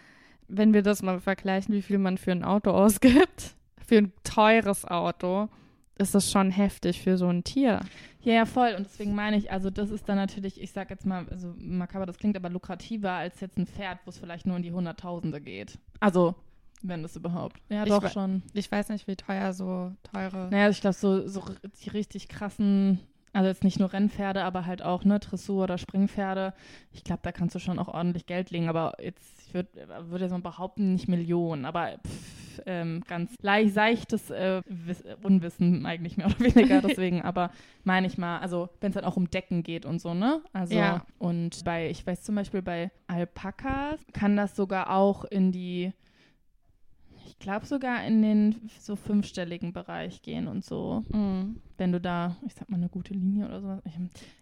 Speaker 3: wenn wir das mal vergleichen, wie viel man für ein Auto ausgibt, für ein teures Auto, ist das schon heftig für so ein Tier.
Speaker 4: Ja, ja, voll. Und deswegen meine ich, also das ist dann natürlich, ich sag jetzt mal, also makaber, das klingt aber lukrativer als jetzt ein Pferd, wo es vielleicht nur in die Hunderttausende geht. Also, wenn das überhaupt. Ja,
Speaker 3: Ich
Speaker 4: doch schon.
Speaker 3: Ich weiß nicht, wie teuer so teure.
Speaker 4: Naja, ich glaube, so, so die richtig krassen, also jetzt nicht nur Rennpferde, aber halt auch, ne, Dressur- oder Springpferde. Ich glaube, da kannst du schon auch ordentlich Geld legen. Aber jetzt, ich würde würd jetzt mal behaupten, nicht Millionen, aber pff, ähm, ganz leicht seichtes äh, Wiss Unwissen eigentlich mehr oder weniger. Deswegen, aber meine ich mal, also wenn es dann auch um Decken geht und so, ne? Also,
Speaker 3: Ja.
Speaker 4: und bei, ich weiß zum Beispiel bei Alpakas kann das sogar auch in die ich glaube sogar in den so fünfstelligen Bereich gehen und so,
Speaker 3: Mhm.
Speaker 4: wenn du da, ich sag mal, eine gute Linie oder sowas. Ich,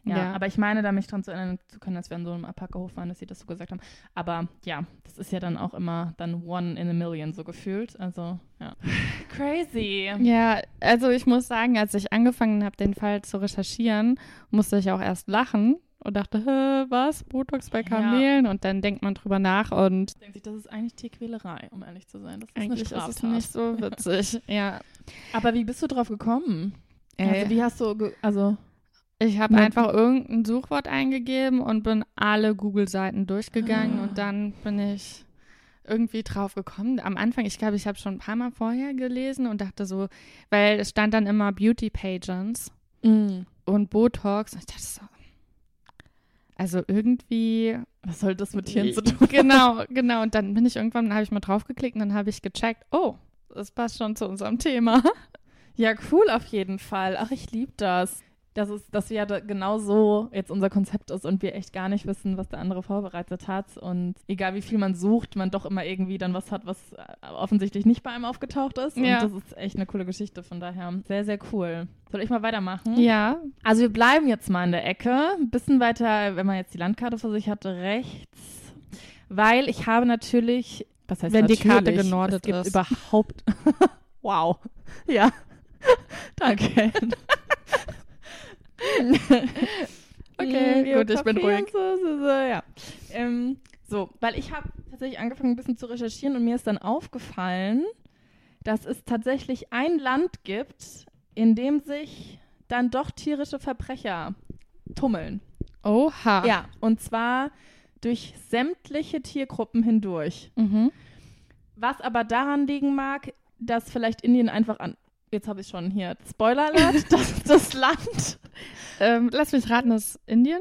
Speaker 4: ja,
Speaker 3: Ja.
Speaker 4: aber ich meine, da mich dran zu erinnern zu können, dass wir an so einem Alpaka-Hof waren, dass sie das so gesagt haben. Aber ja, das ist ja dann auch immer dann one in a million so gefühlt. Also, ja. Crazy.
Speaker 3: Ja, also ich muss sagen, als ich angefangen habe, den Fall zu recherchieren, musste ich auch erst lachen und dachte, Hä, was? Botox bei
Speaker 4: Ja.
Speaker 3: Kamelen? Und dann denkt man drüber nach und
Speaker 4: Denkt sich, das ist eigentlich Tierquälerei, um ehrlich zu sein. Das ist
Speaker 3: eigentlich
Speaker 4: eine
Speaker 3: ist es nicht so witzig. ja.
Speaker 4: Aber wie bist du drauf gekommen?
Speaker 3: Ey,
Speaker 4: Also, wie hast du, also,
Speaker 3: ich habe
Speaker 4: Na-
Speaker 3: einfach irgendein Suchwort eingegeben und bin alle Google-Seiten durchgegangen
Speaker 4: Ah.
Speaker 3: und dann bin ich irgendwie drauf gekommen. Am Anfang, ich glaube, ich habe schon ein paar Mal vorher gelesen und dachte so, weil es stand dann immer Beauty Pageants.
Speaker 4: Mm.
Speaker 3: und Botox. Und ich dachte so, also irgendwie
Speaker 4: Was soll das mit Tieren zu tun?
Speaker 3: genau, genau. Und dann bin ich irgendwann, dann habe ich mal draufgeklickt und dann habe ich gecheckt, oh, das passt schon zu unserem Thema.
Speaker 4: Ja, cool auf jeden Fall. Ach, ich liebe das. Das ist, dass ja da genau so jetzt unser Konzept ist und wir echt gar nicht wissen, was der andere vorbereitet hat. Und egal wie viel man sucht, man doch immer irgendwie dann was hat, was äh, offensichtlich nicht bei einem aufgetaucht ist.
Speaker 3: Ja.
Speaker 4: Und das ist echt eine coole Geschichte. Von daher sehr, sehr cool. Soll ich mal weitermachen?
Speaker 3: Ja.
Speaker 4: Also wir bleiben jetzt mal in der Ecke. Ein bisschen weiter, wenn man jetzt die Landkarte vor sich hatte, rechts. Weil ich habe natürlich, was heißt
Speaker 3: Wenn die
Speaker 4: natürlich,
Speaker 3: Karte genordet
Speaker 4: es gibt
Speaker 3: ist.
Speaker 4: überhaupt, wow, ja, danke.
Speaker 3: Okay, gut, ich bin ruhig.
Speaker 4: So, so, so, ja. Ähm, so, weil ich habe tatsächlich angefangen, ein bisschen zu recherchieren und mir ist dann aufgefallen, dass es tatsächlich ein Land gibt, in dem sich dann doch tierische Verbrecher tummeln.
Speaker 3: Oha.
Speaker 4: Ja, und zwar durch sämtliche Tiergruppen hindurch.
Speaker 3: Mhm.
Speaker 4: Was aber daran liegen mag, dass vielleicht Indien einfach an. Jetzt habe ich schon hier Spoiler Alert, dass das Land.
Speaker 3: Ähm, lass mich raten, das ist Indien?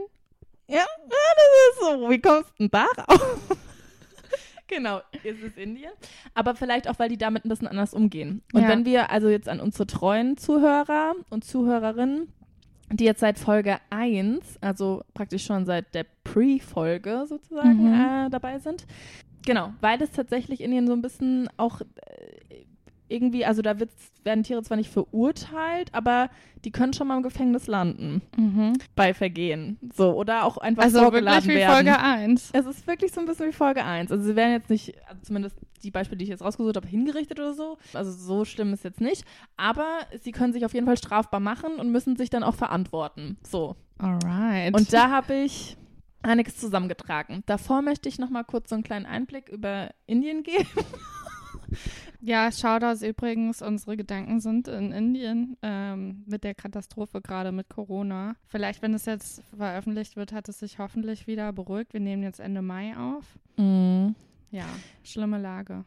Speaker 4: Ja, ja, das ist so. Wie kommst du denn darauf? genau, es ist Indien. Aber vielleicht auch, weil die damit ein bisschen anders umgehen. Und
Speaker 3: Ja.
Speaker 4: wenn wir also jetzt an unsere treuen Zuhörer und Zuhörerinnen, die jetzt seit Folge 1, also praktisch schon seit der Pre-Folge sozusagen
Speaker 3: Mhm.
Speaker 4: äh, dabei sind. Genau, weil es tatsächlich Indien so ein bisschen auch äh, irgendwie, also da werden Tiere zwar nicht verurteilt, aber die können schon mal im Gefängnis landen
Speaker 3: Mhm.
Speaker 4: bei Vergehen. So, oder auch einfach
Speaker 3: Also
Speaker 4: vorgeladen
Speaker 3: wirklich wie
Speaker 4: werden.
Speaker 3: Folge 1.
Speaker 4: Es ist wirklich so ein bisschen wie Folge 1. Also sie werden jetzt nicht, also zumindest die Beispiele, die ich jetzt rausgesucht habe, hingerichtet oder so. Also so schlimm ist jetzt nicht. Aber sie können sich auf jeden Fall strafbar machen und müssen sich dann auch verantworten. So.
Speaker 3: Alright.
Speaker 4: Und da habe ich einiges zusammengetragen. Davor möchte ich noch mal kurz so einen kleinen Einblick über Indien geben.
Speaker 3: Ja, Shoutouts übrigens, unsere Gedanken sind in Indien ähm, mit der Katastrophe gerade mit Corona. Vielleicht, wenn es jetzt veröffentlicht wird, hat es sich hoffentlich wieder beruhigt. Wir nehmen jetzt Ende Mai auf. Ja, schlimme Lage.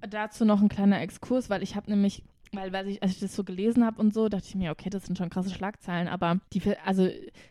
Speaker 4: Dazu noch ein kleiner Exkurs, weil ich habe nämlich, weil, weil ich, als ich das so gelesen habe und so, dachte ich mir, okay, das sind schon krasse Schlagzeilen, aber die, also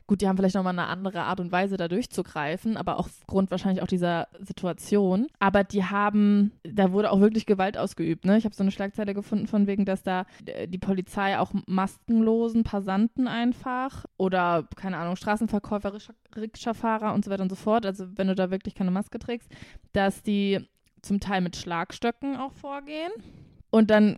Speaker 4: gut, die haben vielleicht nochmal eine andere Art und Weise da durchzugreifen, aber auch aufgrund wahrscheinlich auch dieser Situation. Aber die haben, da wurde auch wirklich Gewalt ausgeübt, ne? Ich habe so eine Schlagzeile gefunden von wegen, dass da äh, die Polizei auch maskenlosen Passanten einfach oder, keine Ahnung, Straßenverkäufer, Rikscha- Rikscha-Fahrer und so weiter und so fort, also wenn du da wirklich keine Maske trägst, dass die zum Teil mit Schlagstöcken auch vorgehen. Und dann,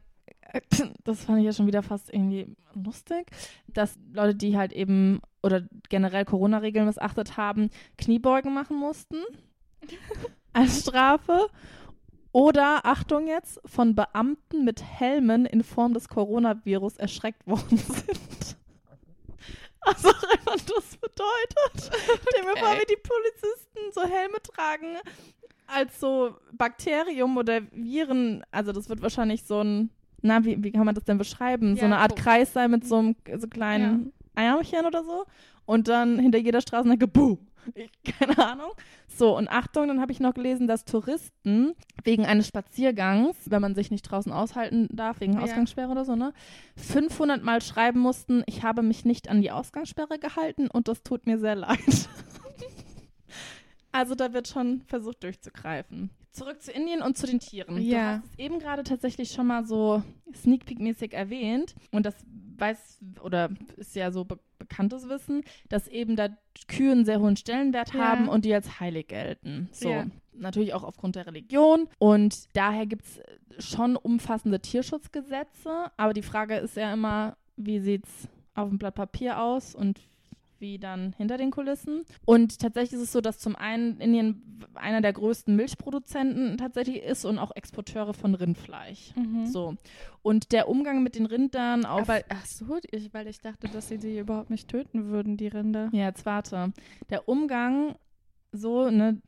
Speaker 4: das fand ich ja schon wieder fast irgendwie lustig, dass Leute, die halt eben oder generell Corona-Regeln missachtet haben, Kniebeugen machen mussten als Strafe. Oder, Achtung jetzt, von Beamten mit Helmen in Form des Coronavirus erschreckt worden sind. Also, was das bedeutet. Stell mir vor,
Speaker 3: Okay.
Speaker 4: wie die Polizisten so Helme tragen als so Bakterium oder Viren. Also, das wird wahrscheinlich so ein, na, wie, wie kann man das denn beschreiben? so
Speaker 3: Ja,
Speaker 4: eine Art. Kreis sein mit so einem so kleinen Ärmchen oder so. Und dann hinter jeder Straßenecke, boom. Ich, keine Ahnung. So, und Achtung, dann habe ich noch gelesen, dass Touristen wegen eines Spaziergangs, wenn man sich nicht draußen aushalten darf, wegen
Speaker 3: Ja.
Speaker 4: Ausgangssperre oder so, ne, 500 Mal schreiben mussten, ich habe mich nicht an die Ausgangssperre gehalten und das tut mir sehr leid. also da wird schon versucht durchzugreifen. Zurück zu Indien und zu den Tieren. Du
Speaker 3: Ja.
Speaker 4: hast es eben gerade tatsächlich schon mal so sneak peek-mäßig erwähnt und das weiß oder ist ja so be bekanntes Wissen, dass eben da Kühe einen sehr hohen Stellenwert
Speaker 3: Ja.
Speaker 4: haben und die als heilig gelten. So.
Speaker 3: Ja.
Speaker 4: Natürlich auch aufgrund der Religion. Und daher gibt es schon umfassende Tierschutzgesetze. Aber die Frage ist ja immer, wie sieht es auf dem Blatt Papier aus und wie dann hinter den Kulissen. Und tatsächlich ist es so, dass zum einen Indien einer der größten Milchproduzenten tatsächlich ist und auch Exporteure von Rindfleisch.
Speaker 3: Mhm.
Speaker 4: So. Und der Umgang mit den Rindern auf.
Speaker 3: Aber, ach so, ich, weil ich dachte, dass sie die überhaupt nicht töten würden, die Rinder.
Speaker 4: Ja, jetzt warte. Der Umgang so, ne,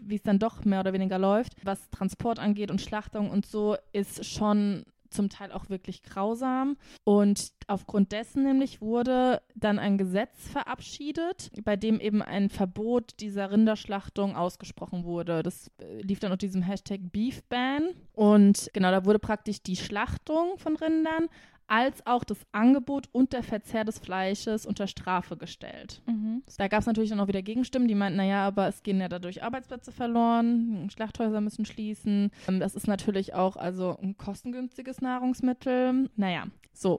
Speaker 4: wie es dann doch mehr oder weniger läuft, was Transport angeht und Schlachtung und so, ist schon zum Teil auch wirklich grausam. Und aufgrund dessen nämlich wurde dann ein Gesetz verabschiedet, bei dem eben ein Verbot dieser Rinderschlachtung ausgesprochen wurde. Das äh, lief dann unter diesem Hashtag BeefBan. Und genau, da wurde praktisch die Schlachtung von Rindern als auch das Angebot und der Verzehr des Fleisches unter Strafe gestellt.
Speaker 3: Mhm.
Speaker 4: Da gab es natürlich dann auch wieder Gegenstimmen, die meinten, naja, aber es gehen ja dadurch Arbeitsplätze verloren, Schlachthäuser müssen schließen. Ähm, Das ist natürlich auch also ein kostengünstiges Nahrungsmittel. Naja, so.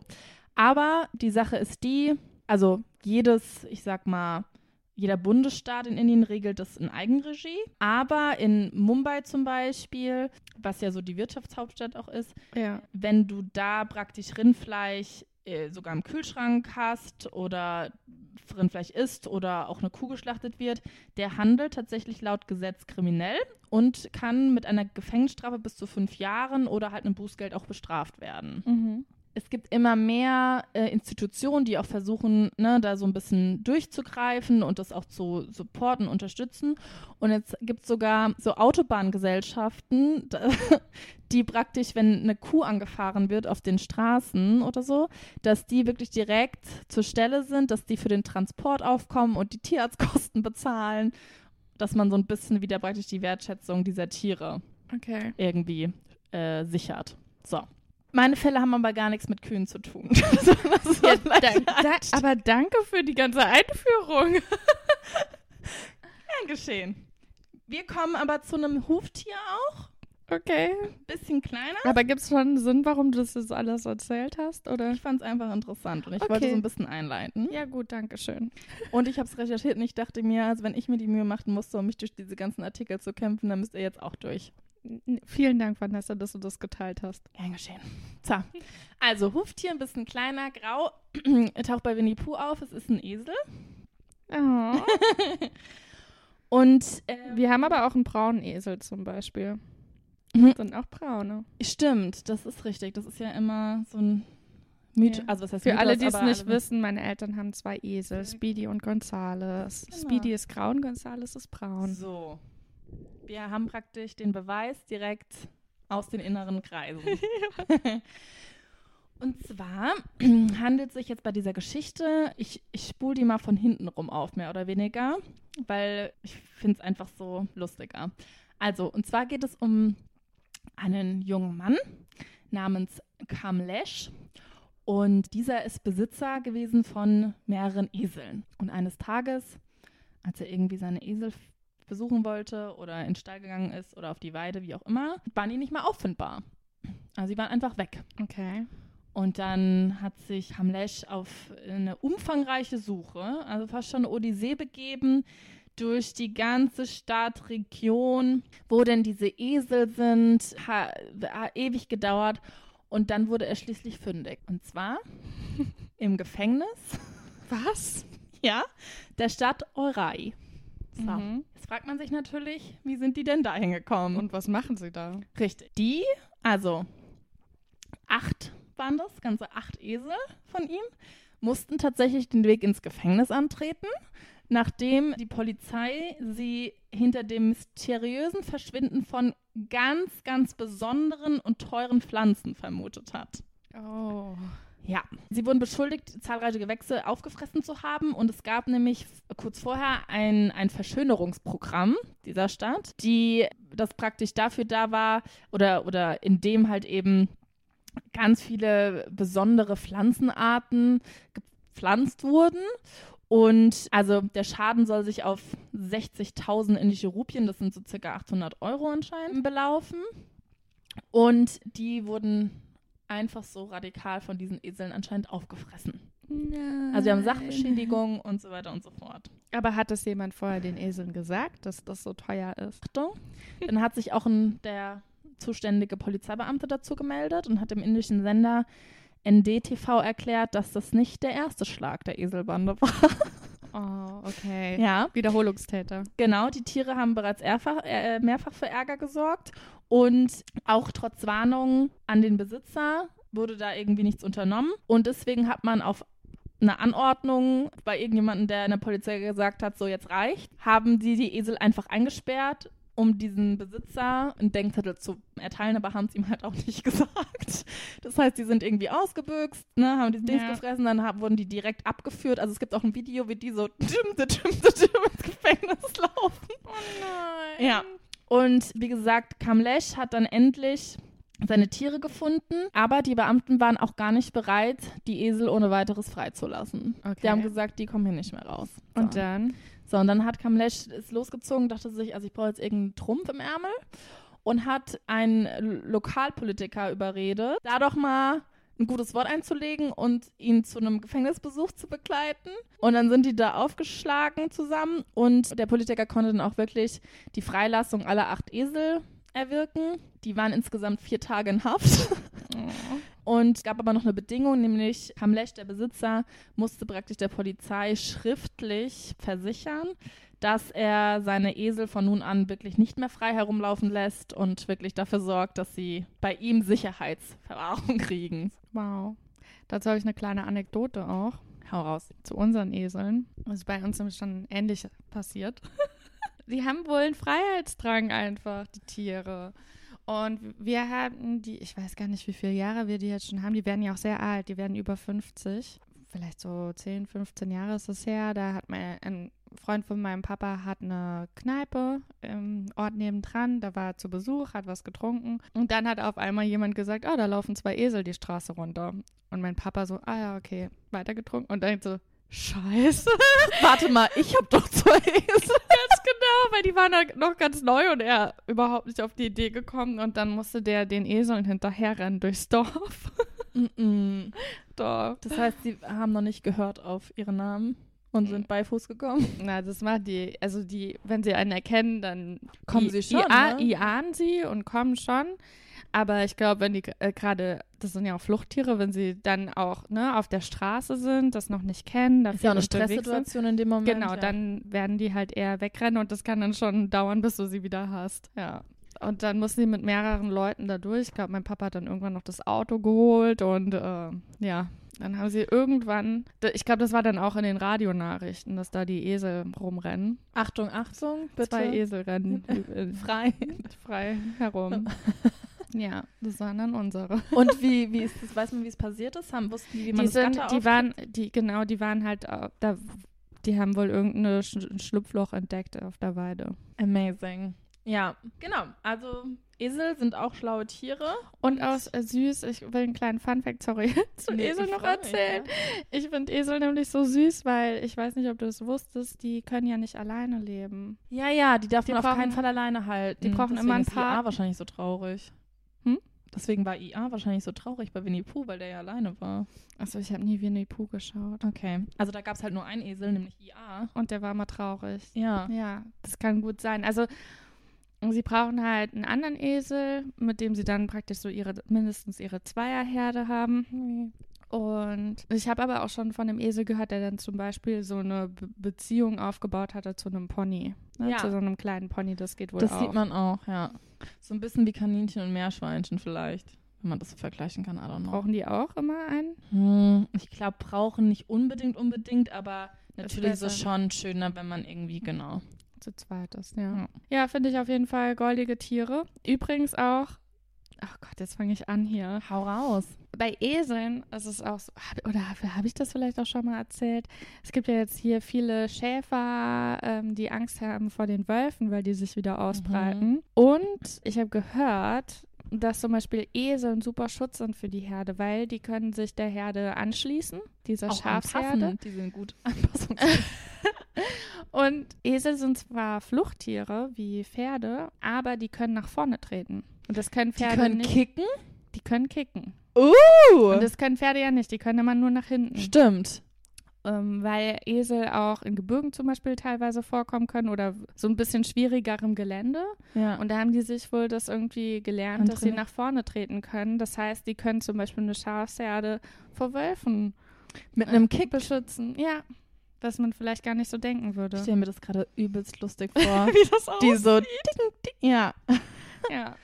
Speaker 4: Aber die Sache ist die, also jedes, ich sag mal, jeder Bundesstaat in Indien regelt das in Eigenregie. Aber in Mumbai zum Beispiel, was ja so die Wirtschaftshauptstadt auch ist,
Speaker 3: Ja.
Speaker 4: wenn du da praktisch Rindfleisch äh, sogar im Kühlschrank hast oder Rindfleisch isst oder auch eine Kuh geschlachtet wird, der handelt tatsächlich laut Gesetz kriminell und kann mit einer Gefängnisstrafe bis zu fünf Jahren oder halt einem Bußgeld auch bestraft werden.
Speaker 3: Mhm.
Speaker 4: Es gibt immer mehr äh, Institutionen, die auch versuchen, ne, da so ein bisschen durchzugreifen und das auch zu supporten, unterstützen. Und jetzt gibt es sogar so Autobahngesellschaften, die praktisch, wenn eine Kuh angefahren wird auf den Straßen oder so, dass die wirklich direkt zur Stelle sind, dass die für den Transport aufkommen und die Tierarztkosten bezahlen, dass man so ein bisschen wieder praktisch die Wertschätzung dieser Tiere
Speaker 3: Okay.
Speaker 4: irgendwie äh, sichert. So. Meine Fälle haben aber gar nichts mit Kühen zu tun. So,
Speaker 3: Ja,
Speaker 4: vielleicht
Speaker 3: da, da, aber danke für die ganze Einführung.
Speaker 4: gern geschehen. Wir kommen aber zu einem Huftier auch.
Speaker 3: Okay.
Speaker 4: Bisschen kleiner.
Speaker 3: Aber gibt es schon einen Sinn, warum du das jetzt alles erzählt hast? Oder?
Speaker 4: Ich fand es einfach interessant und ich
Speaker 3: Okay.
Speaker 4: wollte so ein bisschen einleiten.
Speaker 3: Ja, gut, danke schön.
Speaker 4: Und ich habe es recherchiert und ich dachte mir, also wenn ich mir die Mühe machen musste, um mich durch diese ganzen Artikel zu kämpfen, dann müsst ihr jetzt auch durch.
Speaker 3: Vielen Dank, Vanessa, dass du das geteilt hast.
Speaker 4: Gern geschehen. So, also Huftier, ein bisschen kleiner, grau, taucht bei Winnie Pooh auf. Es ist ein Esel.
Speaker 3: Oh.
Speaker 4: Und äh,
Speaker 3: Wir haben aber auch einen braunen Esel zum Beispiel.
Speaker 4: Mhm.
Speaker 3: Sind auch braune.
Speaker 4: Stimmt, das ist richtig. Das ist ja immer so ein Mythos.
Speaker 3: Ja.
Speaker 4: Also was heißt
Speaker 3: Für
Speaker 4: Mythos,
Speaker 3: alle, die es nicht
Speaker 4: alle-
Speaker 3: wissen, meine Eltern haben zwei Esel, Speedy und Gonzales.
Speaker 4: Genau.
Speaker 3: Speedy ist grau und Gonzales ist braun.
Speaker 4: So. Wir haben praktisch den Beweis direkt aus den inneren Kreisen. Und zwar handelt es sich jetzt bei dieser Geschichte, ich, ich spule die mal von hinten rum auf, mehr oder weniger, weil ich finde es einfach so lustiger. Also, und zwar geht es um einen jungen Mann namens Kamlesh. Und dieser ist Besitzer gewesen von mehreren Eseln. Und eines Tages, als er irgendwie seine Esel besuchen wollte oder in den Stall gegangen ist oder auf die Weide, wie auch immer, waren die nicht mehr auffindbar. Also sie waren einfach weg.
Speaker 3: Okay.
Speaker 4: Und dann hat sich Hamlesh auf eine umfangreiche Suche, also fast schon eine Odyssee begeben, durch die ganze Stadt, Region, wo denn diese Esel sind, ha, ha, ewig gedauert. Und dann wurde er schließlich fündig. Und zwar im Gefängnis,
Speaker 3: Was?
Speaker 4: ja, der Stadt Eurai. So.
Speaker 3: Mhm.
Speaker 4: Jetzt fragt man sich natürlich, wie sind die denn da hingekommen?
Speaker 3: Und was machen sie da?
Speaker 4: Richtig. Die, also acht waren das, ganze acht Esel von ihm, mussten tatsächlich den Weg ins Gefängnis antreten, nachdem die Polizei sie hinter dem mysteriösen Verschwinden von ganz, ganz besonderen und teuren Pflanzen vermutet hat.
Speaker 3: Oh.
Speaker 4: Ja, sie wurden beschuldigt, zahlreiche Gewächse aufgefressen zu haben und es gab nämlich kurz vorher ein, ein Verschönerungsprogramm dieser Stadt, die das praktisch dafür da war oder, oder in dem halt eben ganz viele besondere Pflanzenarten gepflanzt wurden. Und also der Schaden soll sich auf 60.000 indische Rupien, das sind so circa 800 Euro anscheinend, belaufen. Und die wurden einfach so radikal von diesen Eseln anscheinend aufgefressen.
Speaker 3: Nein.
Speaker 4: Also wir haben Sachbeschädigung und so weiter und so fort.
Speaker 3: Aber hat es jemand vorher den Eseln gesagt, dass das so teuer ist?
Speaker 4: Achtung. Dann hat sich auch ein, der zuständige Polizeibeamte dazu gemeldet und hat dem indischen Sender NDTV erklärt, dass das nicht der erste Schlag der Eselbande war.
Speaker 3: Oh, okay.
Speaker 4: Ja,
Speaker 3: Wiederholungstäter.
Speaker 4: genau. Die Tiere haben bereits äh, mehrfach für Ärger gesorgt und auch trotz Warnungen an den Besitzer wurde da irgendwie nichts unternommen. Und deswegen hat man auf eine Anordnung bei irgendjemandem, der in der Polizei gesagt hat, so jetzt reicht, haben sie die Esel einfach eingesperrt, um diesen Besitzer einen Denkzettel zu erteilen, aber haben es ihm halt auch nicht gesagt. Das heißt, die sind irgendwie ausgebüxt, ne, haben die Dings
Speaker 3: Ja.
Speaker 4: gefressen, dann hab, wurden die direkt abgeführt. Also es gibt auch ein Video, wie die so ins Gefängnis laufen.
Speaker 3: Oh nein.
Speaker 4: Ja. Und wie gesagt, Kamlesh hat dann endlich seine Tiere gefunden, aber die Beamten waren auch gar nicht bereit, die Esel ohne weiteres freizulassen.
Speaker 3: Okay.
Speaker 4: Die haben gesagt, die kommen hier nicht mehr raus. So.
Speaker 3: Und dann?
Speaker 4: So, und dann hat Kamlesch ist losgezogen, dachte sich, also ich brauche jetzt irgendeinen Trumpf im Ärmel und hat einen Lokalpolitiker überredet, da doch mal ein gutes Wort einzulegen und ihn zu einem Gefängnisbesuch zu begleiten. Und dann sind die da aufgeschlagen zusammen und der Politiker konnte dann auch wirklich die Freilassung aller acht Esel erwirken. Die waren insgesamt vier Tage in Haft. Und es gab aber noch eine Bedingung, nämlich Kamlesch, der Besitzer, musste praktisch der Polizei schriftlich versichern, dass er seine Esel von nun an wirklich nicht mehr frei herumlaufen lässt und wirklich dafür sorgt, dass sie bei ihm Sicherheitsverwahrung kriegen.
Speaker 3: Wow. Dazu habe ich eine kleine Anekdote auch
Speaker 4: Hau raus.
Speaker 3: zu unseren Eseln. Das ist bei uns nämlich schon ähnlich passiert. die haben wohl einen Freiheitsdrang einfach, die Tiere. Und wir hatten die, ich weiß gar nicht, wie viele Jahre wir die jetzt schon haben. Die werden ja auch sehr alt, die werden über 50. Vielleicht so 10, 15 Jahre ist es her. Da hat mein, ein Freund von meinem Papa hat eine Kneipe im Ort nebendran. Da war er zu Besuch, hat was getrunken. Und dann hat auf einmal jemand gesagt, oh, da laufen zwei Esel die Straße runter. Und mein Papa so, ah ja, okay, weiter getrunken. Und dann so, scheiße.
Speaker 4: Warte mal, ich habe doch zwei Esel.
Speaker 3: Ganz genau, weil die waren halt noch ganz neu und er überhaupt nicht auf die Idee gekommen. Und dann musste der den Eseln hinterherrennen durchs Dorf.
Speaker 4: Mm-mm.
Speaker 3: Doch.
Speaker 4: Das heißt, sie haben noch nicht gehört auf ihren Namen und sind bei Fuß gekommen.
Speaker 3: Na, das macht die, also die, wenn sie einen erkennen, dann
Speaker 4: Kommen sie schon,
Speaker 3: ia-
Speaker 4: ne?
Speaker 3: Iahnen sie und kommen schon. Aber ich glaube, wenn die äh, gerade, das sind ja auch Fluchttiere, wenn sie dann auch ne, auf der Straße sind, das noch nicht kennen, da
Speaker 4: Ist ja auch eine
Speaker 3: sind,
Speaker 4: Stresssituation in dem Moment.
Speaker 3: Genau,
Speaker 4: ja.
Speaker 3: dann werden die halt eher wegrennen und das kann dann schon dauern, bis du sie wieder hast. Ja. Und dann mussten die mit mehreren Leuten da durch. Ich glaube, mein Papa hat dann irgendwann noch das Auto geholt und äh, ja, dann haben sie irgendwann, ich glaube, das war dann auch in den Radionachrichten, dass da die Esel rumrennen.
Speaker 4: Achtung, Achtung, bitte.
Speaker 3: Zwei Esel rennen
Speaker 4: Frei.
Speaker 3: frei herum. ja, das waren dann unsere.
Speaker 4: Und wie, wie ist das, weiß man, wie es passiert ist? Haben, wussten die, wie man
Speaker 3: Die,
Speaker 4: das
Speaker 3: sind,
Speaker 4: Gatter
Speaker 3: die waren, die, genau, die waren halt, da, die haben wohl irgendeine Sch ein Schlupfloch entdeckt auf der Weide.
Speaker 4: Amazing. Ja, genau. Also Esel sind auch schlaue Tiere.
Speaker 3: Und aus äh, süß, ich will einen kleinen Funfact, sorry, zu
Speaker 4: Nee,
Speaker 3: Esel noch
Speaker 4: freu mich,
Speaker 3: erzählen. Ich finde Esel nämlich so süß, weil ich weiß nicht, ob du es wusstest, die können ja nicht alleine leben.
Speaker 4: Ja, ja, die darf
Speaker 3: Die
Speaker 4: man auf
Speaker 3: brauchen-
Speaker 4: keinen Fall alleine halten.
Speaker 3: die brauchen
Speaker 4: Deswegen
Speaker 3: immer einen
Speaker 4: ist IA
Speaker 3: Partner.
Speaker 4: wahrscheinlich so traurig.
Speaker 3: Hm?
Speaker 4: Deswegen war IA wahrscheinlich so traurig bei Winnie Pooh, weil der ja alleine war.
Speaker 3: Achso, ich habe nie Winnie Pooh geschaut.
Speaker 4: Okay. Also da gab es halt nur einen Esel, nämlich IA.
Speaker 3: Und der war mal traurig.
Speaker 4: Ja.
Speaker 3: Ja, das kann gut sein. Also sie brauchen halt einen anderen Esel, mit dem sie dann praktisch so ihre mindestens ihre Zweierherde haben. Und ich habe aber auch schon von einem Esel gehört, der dann zum Beispiel so eine Be Beziehung aufgebaut hatte zu einem Pony. Ne?
Speaker 4: Ja.
Speaker 3: Zu so einem kleinen Pony, das geht wohl
Speaker 4: Das
Speaker 3: auch.
Speaker 4: sieht man auch, ja. So ein bisschen wie Kaninchen und Meerschweinchen vielleicht. Wenn man das so vergleichen kann, I don't know.
Speaker 3: Brauchen die auch immer einen?
Speaker 4: Hm, ich glaube, brauchen nicht unbedingt, unbedingt, aber natürlich ist es schon schöner, wenn man irgendwie, genau.
Speaker 3: Zu zweit ist, ja.
Speaker 4: Ja.
Speaker 3: Ja, finde ich auf jeden Fall goldige Tiere. Übrigens auch, ach Gott, jetzt fange ich an hier.
Speaker 4: Hau raus.
Speaker 3: Bei Eseln ist es auch so, hab- oder habe ich das vielleicht auch schon mal erzählt? Es gibt ja jetzt hier viele Schäfer, ähm, die Angst haben vor den Wölfen, weil die sich wieder ausbreiten. Und ich habe gehört, dass zum Beispiel Esel ein super Schutz sind für die Herde, weil die können sich der Herde anschließen, dieser Schafsherde.
Speaker 4: anpassen. Die sind gut.
Speaker 3: Und Esel sind zwar Fluchttiere wie Pferde, aber die können nach vorne treten. Und das können
Speaker 4: Die
Speaker 3: Pferde
Speaker 4: können
Speaker 3: nicht.
Speaker 4: kicken.
Speaker 3: Die können kicken.
Speaker 4: Uh!
Speaker 3: Und das können Pferde ja nicht. Die können immer nur nach hinten.
Speaker 4: Stimmt.
Speaker 3: Ähm, weil Esel auch in Gebirgen zum Beispiel teilweise vorkommen können oder so ein bisschen schwierigerem Gelände.
Speaker 4: Ja.
Speaker 3: Und da haben die sich wohl das irgendwie gelernt, dass sie nach vorne treten können. Das heißt, die können zum Beispiel eine Schafsherde vor Wölfen
Speaker 4: mit
Speaker 3: äh,
Speaker 4: einem Kick.
Speaker 3: beschützen. Ja, was man vielleicht gar nicht so denken würde.
Speaker 4: Ich stelle mir das gerade übelst lustig vor.
Speaker 3: Wie das
Speaker 4: die
Speaker 3: aussieht.
Speaker 4: so. Ding, ding. Ja.
Speaker 3: Ja,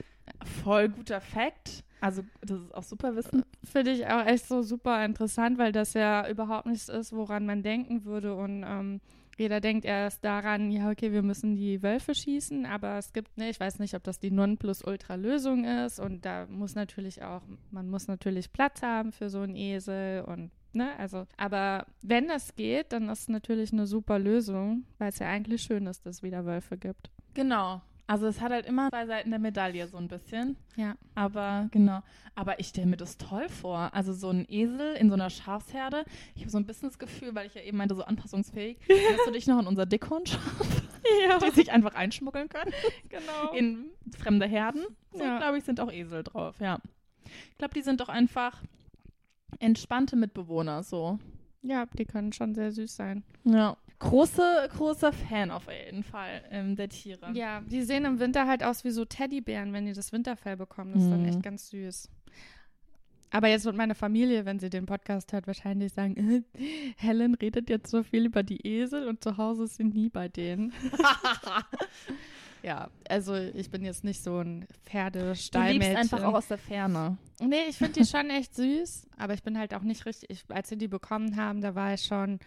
Speaker 4: Voll guter Fact. Also, das ist auch super Wissen.
Speaker 3: finde ich auch echt so super interessant, weil das ja überhaupt nichts ist, woran man denken würde. Und ähm, jeder denkt erst daran, ja, okay, wir müssen die Wölfe schießen, aber es gibt, ne, ich weiß nicht, ob das die Nonplusultra-Lösung ist. Und da muss natürlich auch, man muss natürlich Platz haben für so einen Esel und Ne, also, aber wenn das geht, dann ist es natürlich eine super Lösung, weil es ja eigentlich schön ist, dass es wieder Wölfe gibt.
Speaker 4: Genau. Also es hat halt immer zwei Seiten der Medaille so ein bisschen.
Speaker 3: Ja.
Speaker 4: Aber genau. Aber ich stelle mir das toll vor. Also so ein Esel in so einer Schafsherde. Ich habe so ein bisschen das Gefühl, weil ich ja eben meinte, so anpassungsfähig, dass du dich noch in unser Dickhorn-Schaf,
Speaker 3: Ja,
Speaker 4: die sich einfach einschmuggeln können
Speaker 3: genau.
Speaker 4: in fremde Herden. So,
Speaker 3: Ja.
Speaker 4: glaube ich, sind auch Esel drauf, ja. Ich glaube, die sind doch einfach entspannte Mitbewohner, so.
Speaker 3: Ja, die können schon sehr süß sein.
Speaker 4: Ja. Große, großer Fan auf jeden Fall ähm, der Tiere.
Speaker 3: Ja, die sehen im Winter halt aus wie so Teddybären, wenn die das Winterfell bekommen. Das ist dann
Speaker 4: Mhm.
Speaker 3: echt ganz süß. Aber jetzt wird meine Familie, wenn sie den Podcast hört, wahrscheinlich sagen, Helen redet jetzt so viel über die Esel und zu Hause ist sie nie bei denen. ja, also ich bin jetzt nicht so ein
Speaker 4: Du liebst einfach auch aus der Ferne.
Speaker 3: Nee, ich finde die schon echt süß, aber ich bin halt auch nicht richtig, ich, als wir die bekommen haben, da war ich schon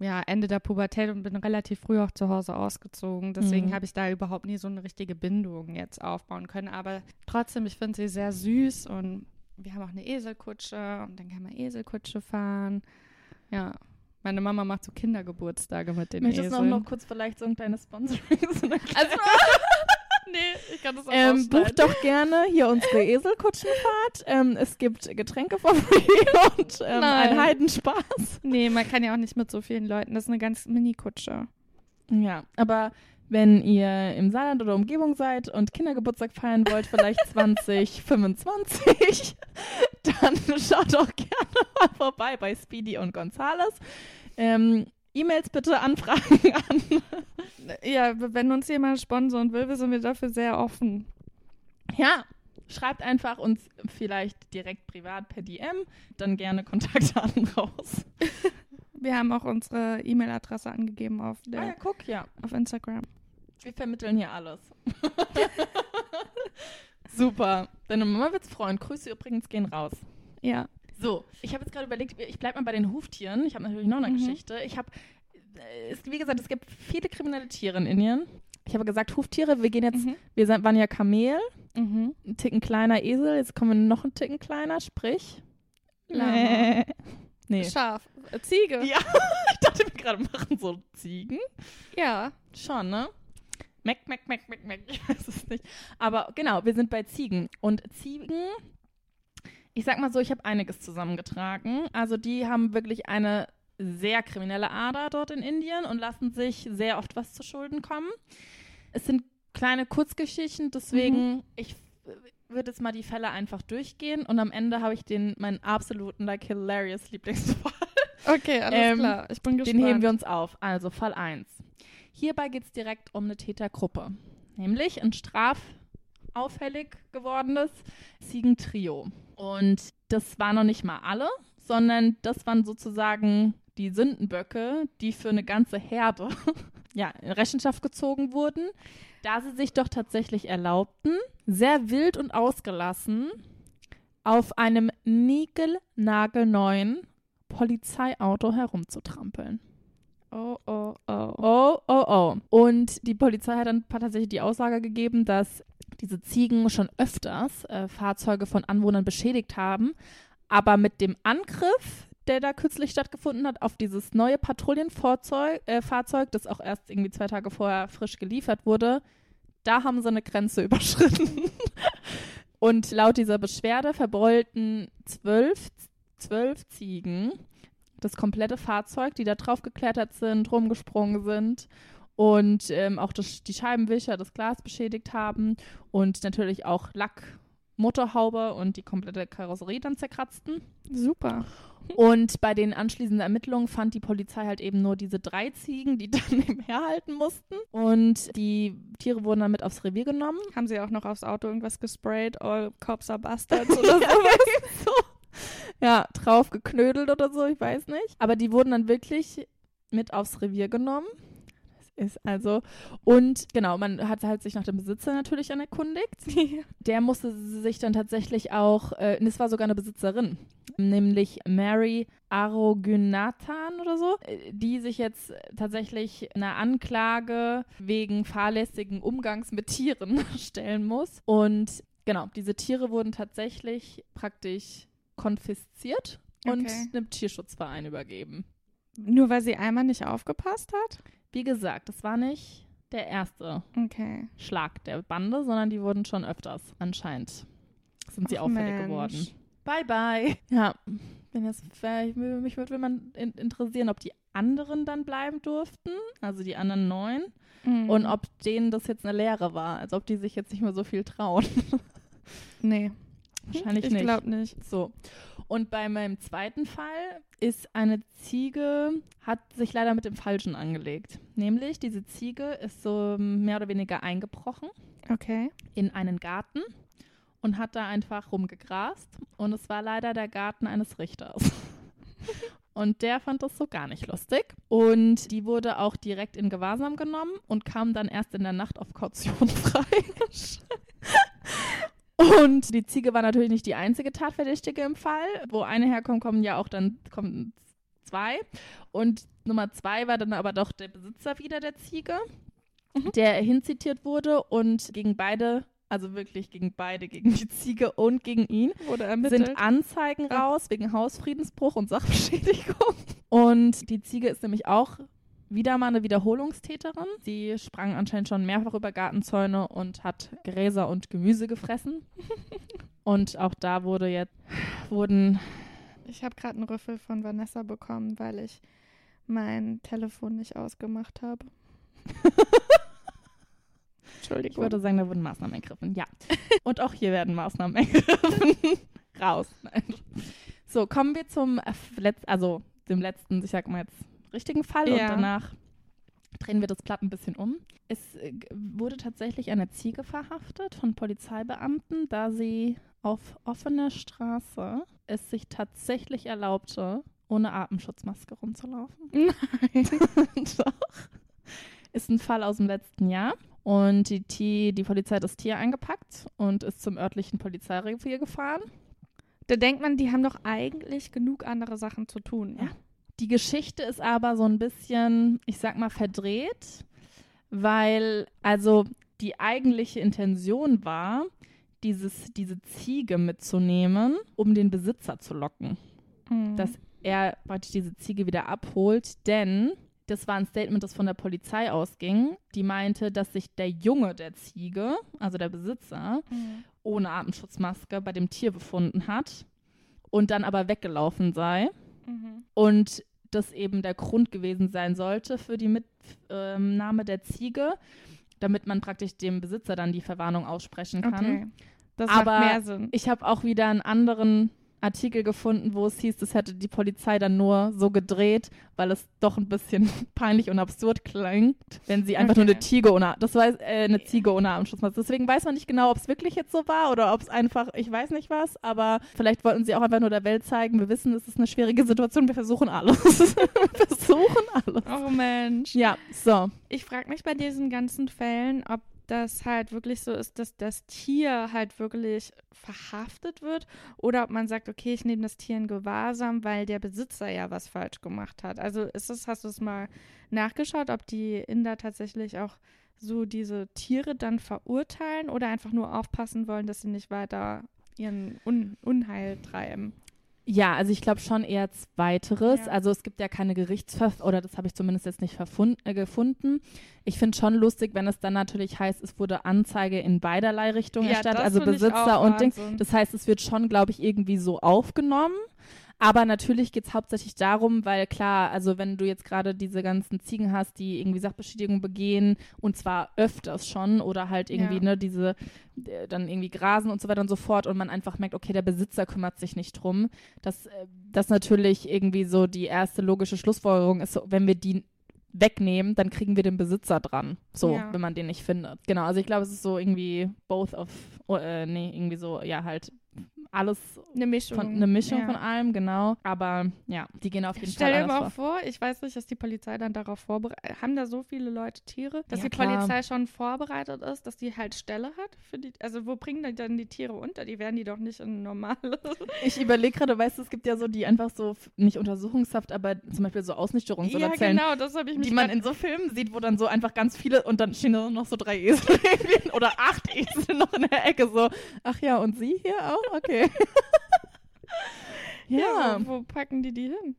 Speaker 3: ja, Ende der Pubertät und bin relativ früh auch zu Hause ausgezogen. Deswegen
Speaker 4: Mhm.
Speaker 3: habe ich da überhaupt nie so eine richtige Bindung jetzt aufbauen können. Aber trotzdem, ich finde sie sehr süß und wir haben auch eine Eselkutsche und dann kann man Eselkutsche fahren. Ja, meine Mama macht so Kindergeburtstage mit den
Speaker 4: Möchtest du auch
Speaker 3: Eseln.
Speaker 4: noch kurz vielleicht so ein kleines Sponsoring? So
Speaker 3: also, nee, ich kann das auch
Speaker 4: Ähm, bucht doch gerne hier unsere Eselkutschenfahrt. Ähm, es gibt Getränke for free und ähm,
Speaker 3: Nein.
Speaker 4: ein Heidenspaß.
Speaker 3: Nee, man kann ja auch nicht mit so vielen Leuten. Das ist eine ganz Mini-Kutsche.
Speaker 4: Ja, aber wenn ihr im Saarland oder Umgebung seid und Kindergeburtstag feiern wollt, vielleicht 2025, dann schaut doch gerne mal vorbei bei Speedy und Gonzales. Ähm, E-Mails bitte anfragen an.
Speaker 3: Ja, wenn uns jemand sponsern will, sind wir dafür sehr offen.
Speaker 4: Ja, schreibt einfach uns vielleicht direkt privat per DM, dann gerne Kontaktdaten raus.
Speaker 3: Wir haben auch unsere E-Mail-Adresse angegeben auf, der,
Speaker 4: Ah ja, guck, ja.
Speaker 3: auf Instagram.
Speaker 4: Wir vermitteln hier alles. Super. Deine Mama wird's freuen. Grüße übrigens gehen raus.
Speaker 3: Ja.
Speaker 4: So, ich habe jetzt gerade überlegt, ich bleibe mal bei den Huftieren. Ich habe natürlich noch eine
Speaker 3: Mhm.
Speaker 4: Geschichte. Ich habe, äh, wie gesagt, es gibt viele kriminelle Tiere in Indien. Ich habe gesagt, Huftiere, wir gehen jetzt,
Speaker 3: Mhm.
Speaker 4: wir sind, waren ja Kamel,
Speaker 3: Mhm.
Speaker 4: ein Ticken kleiner Esel, jetzt kommen wir noch einen Ticken kleiner, sprich.
Speaker 3: Lama.
Speaker 4: Nee. nee.
Speaker 3: Schaf. Äh, Ziege.
Speaker 4: Ja, ich dachte, wir gerade machen so Ziegen.
Speaker 3: Ja.
Speaker 4: Schon, ne? Meck, meck, meck, meck, meck. Ich weiß es nicht. Aber genau, wir sind bei Ziegen. Und Ziegen, ich sag mal so, ich habe einiges zusammengetragen. Also die haben wirklich eine sehr kriminelle Ader dort in Indien und lassen sich sehr oft was zu Schulden kommen. Es sind kleine Kurzgeschichten, deswegen ich würde jetzt mal die Fälle einfach durchgehen und am Ende habe ich den meinen absoluten like hilarious Lieblingsfall.
Speaker 3: Okay, alles
Speaker 4: Ähm,
Speaker 3: klar. Ich bin gespannt.
Speaker 4: Den heben wir uns auf. Also Fall 1. Hierbei geht es direkt um eine Tätergruppe, nämlich ein strafauffällig gewordenes Ziegentrio. Und das waren noch nicht mal alle, sondern das waren sozusagen die Sündenböcke, die für eine ganze Herde ja, in Rechenschaft gezogen wurden, da sie sich doch tatsächlich erlaubten, sehr wild und ausgelassen auf einem niegelnagelneuen Polizeiauto herumzutrampeln.
Speaker 3: Oh, oh, oh.
Speaker 4: Oh, oh, oh. Und die Polizei hat dann tatsächlich die Aussage gegeben, dass diese Ziegen schon öfters äh, Fahrzeuge von Anwohnern beschädigt haben. Aber mit dem Angriff, der da kürzlich stattgefunden hat, auf dieses neue Patrouillenfahrzeug, äh, das auch erst irgendwie zwei Tage vorher frisch geliefert wurde, da haben sie eine Grenze überschritten. Und laut dieser Beschwerde verbeulten zwölf, zwölf Ziegen das komplette Fahrzeug, die da drauf geklettert sind, rumgesprungen sind und ähm, auch das, die Scheibenwischer, das Glas beschädigt haben und natürlich auch Lack, Motorhaube und die komplette Karosserie dann zerkratzten.
Speaker 3: Super.
Speaker 4: Und bei den anschließenden Ermittlungen fand die Polizei halt eben nur diese drei Ziegen, die dann nebenher halten mussten. Und die Tiere wurden dann mit aufs Revier genommen.
Speaker 3: Haben sie auch noch aufs Auto irgendwas gesprayt? All cops are bastards oder sowas?
Speaker 4: so. Ja, drauf geknödelt oder so, ich weiß nicht. Aber die wurden dann wirklich mit aufs Revier genommen. Das ist also. Und genau, man hat halt sich nach dem Besitzer natürlich dann erkundigt. Der musste sich dann tatsächlich auch, äh, es war sogar eine Besitzerin, nämlich Mary Arogunathan oder so, äh, die sich jetzt tatsächlich einer Anklage wegen fahrlässigen Umgangs mit Tieren stellen muss. Und genau, diese Tiere wurden tatsächlich praktisch konfisziert und
Speaker 3: Okay.
Speaker 4: einem Tierschutzverein übergeben.
Speaker 3: Nur weil sie einmal nicht aufgepasst hat?
Speaker 4: Wie gesagt, das war nicht der erste
Speaker 3: Okay.
Speaker 4: Schlag der Bande, sondern die wurden schon öfters anscheinend. Sind sie
Speaker 3: Ach,
Speaker 4: auffällig
Speaker 3: Mensch.
Speaker 4: geworden. Bye, bye. Ja, wenn jetzt, vielleicht- mich würde man in, interessieren, ob die anderen dann bleiben durften, also die anderen neun,
Speaker 3: Mhm.
Speaker 4: und ob denen das jetzt eine Lehre war, als ob die sich jetzt nicht mehr so viel trauen.
Speaker 3: Nee.
Speaker 4: Wahrscheinlich
Speaker 3: ich
Speaker 4: nicht.
Speaker 3: glaube nicht.
Speaker 4: So. Und bei meinem zweiten Fall ist eine Ziege, hat sich leider mit dem Falschen angelegt. Nämlich, diese Ziege ist so mehr oder weniger eingebrochen
Speaker 3: Okay.
Speaker 4: in einen Garten und hat da einfach rumgegrast. Und es war leider der Garten eines Richters. Und der fand das so gar nicht lustig. Und die wurde auch direkt in Gewahrsam genommen und kam dann erst in der Nacht auf Kaution frei. und die Ziege war natürlich nicht die einzige Tatverdächtige im Fall. Wo eine herkommt, kommen ja auch dann kommen zwei. Und Nummer zwei war dann aber doch der Besitzer wieder der Ziege, der hinzitiert wurde und gegen beide, also wirklich gegen beide, gegen die Ziege und gegen ihn, sind Anzeigen raus wegen Hausfriedensbruch und Sachbeschädigung. Und die Ziege ist nämlich auch wieder mal eine Wiederholungstäterin. Sie sprang anscheinend schon mehrfach über Gartenzäune und hat Gräser und Gemüse gefressen. Und auch da wurde jetzt, wurden,
Speaker 3: Ich habe gerade einen Rüffel von Vanessa bekommen, weil ich mein Telefon nicht ausgemacht habe.
Speaker 4: ich
Speaker 3: Entschuldigung.
Speaker 4: würde sagen, da wurden Maßnahmen ergriffen. Ja. Und auch hier werden Maßnahmen ergriffen. Raus. Nein. So, kommen wir zum äh, Letz also dem letzten, ich sag mal jetzt, richtigen Fall und
Speaker 3: Ja.
Speaker 4: danach drehen wir das Blatt ein bisschen um. Es äh, wurde tatsächlich eine Ziege verhaftet von Polizeibeamten, da sie auf offener Straße es sich tatsächlich erlaubte, ohne Atemschutzmaske rumzulaufen.
Speaker 3: Nein.
Speaker 4: Doch. Ist ein Fall aus dem letzten Jahr. Und die, Ti- die Polizei hat das Tier eingepackt und ist zum örtlichen Polizeirevier gefahren.
Speaker 3: Da denkt man, die haben doch eigentlich genug andere Sachen zu tun. Ne?
Speaker 4: Ja. Die Geschichte ist aber so ein bisschen, ich sag mal, verdreht, weil also die eigentliche Intention war, dieses, diese Ziege mitzunehmen, um den Besitzer zu locken.
Speaker 3: Mhm.
Speaker 4: dass er praktisch diese Ziege wieder abholt, denn das war ein Statement, das von der Polizei ausging. Die meinte, dass sich der Junge der Ziege, also der Besitzer,
Speaker 3: Mhm.
Speaker 4: ohne Atemschutzmaske bei dem Tier befunden hat und dann aber weggelaufen sei
Speaker 3: Mhm.
Speaker 4: und das eben der Grund gewesen sein sollte für die Mitnahme der Ziege, damit man praktisch dem Besitzer dann die Verwarnung aussprechen kann.
Speaker 3: Okay. Das
Speaker 4: Aber
Speaker 3: macht mehr Sinn.
Speaker 4: Ich habe auch wieder einen anderen Artikel gefunden, wo es hieß, das hätte die Polizei dann nur so gedreht, weil es doch ein bisschen peinlich und absurd klingt, wenn sie einfach nur
Speaker 3: Okay.
Speaker 4: eine Ziege ohne, das weiß, äh, eine Ziege ohne Armschutzmaske. Deswegen weiß man nicht genau, ob es wirklich jetzt so war oder ob es einfach, ich weiß nicht was, aber vielleicht wollten sie auch einfach nur der Welt zeigen, wir wissen, es ist eine schwierige Situation, wir versuchen alles. wir versuchen alles.
Speaker 3: Oh Mensch.
Speaker 4: Ja, so.
Speaker 3: Ich frage mich bei diesen ganzen Fällen, ob das halt wirklich so ist, dass das Tier halt wirklich verhaftet wird oder ob man sagt, okay, ich nehme das Tier in Gewahrsam, weil der Besitzer ja was falsch gemacht hat. Also ist es, hast du es mal nachgeschaut, ob die Inder tatsächlich auch so diese Tiere dann verurteilen oder einfach nur aufpassen wollen, dass sie nicht weiter ihren Un Unheil treiben?
Speaker 4: Ja, also ich glaube schon eher zweiteres.
Speaker 3: Ja.
Speaker 4: Also es gibt ja keine Gerichtsverfahren, oder das habe ich zumindest jetzt nicht äh, gefunden. Ich finde schon lustig, wenn es dann natürlich heißt, es wurde Anzeige in beiderlei Richtungen
Speaker 3: Ja,
Speaker 4: erstattet, also Besitzer und Ding.
Speaker 3: Wahnsinn.
Speaker 4: Das heißt, es wird schon, glaube ich, irgendwie so aufgenommen. Aber natürlich geht es hauptsächlich darum, weil klar, also wenn du jetzt gerade diese ganzen Ziegen hast, die irgendwie Sachbeschädigung begehen und zwar öfters schon oder halt irgendwie,
Speaker 3: Ja.
Speaker 4: ne, diese äh, dann irgendwie grasen und so weiter und so fort und man einfach merkt, okay, der Besitzer kümmert sich nicht drum, dass äh, das natürlich irgendwie so die erste logische Schlussfolgerung ist, so, wenn wir die wegnehmen, dann kriegen wir den Besitzer dran. So,
Speaker 3: Ja.
Speaker 4: wenn man den nicht findet. Genau, also ich glaube, es ist so irgendwie both of, äh, nee, irgendwie so, ja, halt alles
Speaker 3: Eine Mischung.
Speaker 4: von, eine Mischung
Speaker 3: ja.
Speaker 4: von allem, genau. Aber ja, die gehen auf jeden
Speaker 3: Stell
Speaker 4: Fall
Speaker 3: dir mal
Speaker 4: anders
Speaker 3: vor, ich weiß nicht, dass die Polizei dann darauf vorbereitet, haben da so viele Leute Tiere, dass
Speaker 4: Ja,
Speaker 3: die
Speaker 4: klar.
Speaker 3: Polizei schon vorbereitet ist, dass die halt Stelle hat für die, also wo bringen die dann die Tiere unter? Die werden die doch nicht in normale.
Speaker 4: Ich überlege gerade, weißt du, es gibt ja so die einfach so, nicht Untersuchungshaft, aber zum Beispiel so Ausnüchterungs- oder
Speaker 3: ja,
Speaker 4: Zellen,
Speaker 3: genau, das habe ich mich
Speaker 4: die man in so Filmen sieht, wo dann so einfach ganz viele und dann stehen da noch so drei Esel oder acht Esel noch in der Ecke so. Ach ja, und sie hier auch? Okay. ja.
Speaker 3: wo, wo packen die die hin?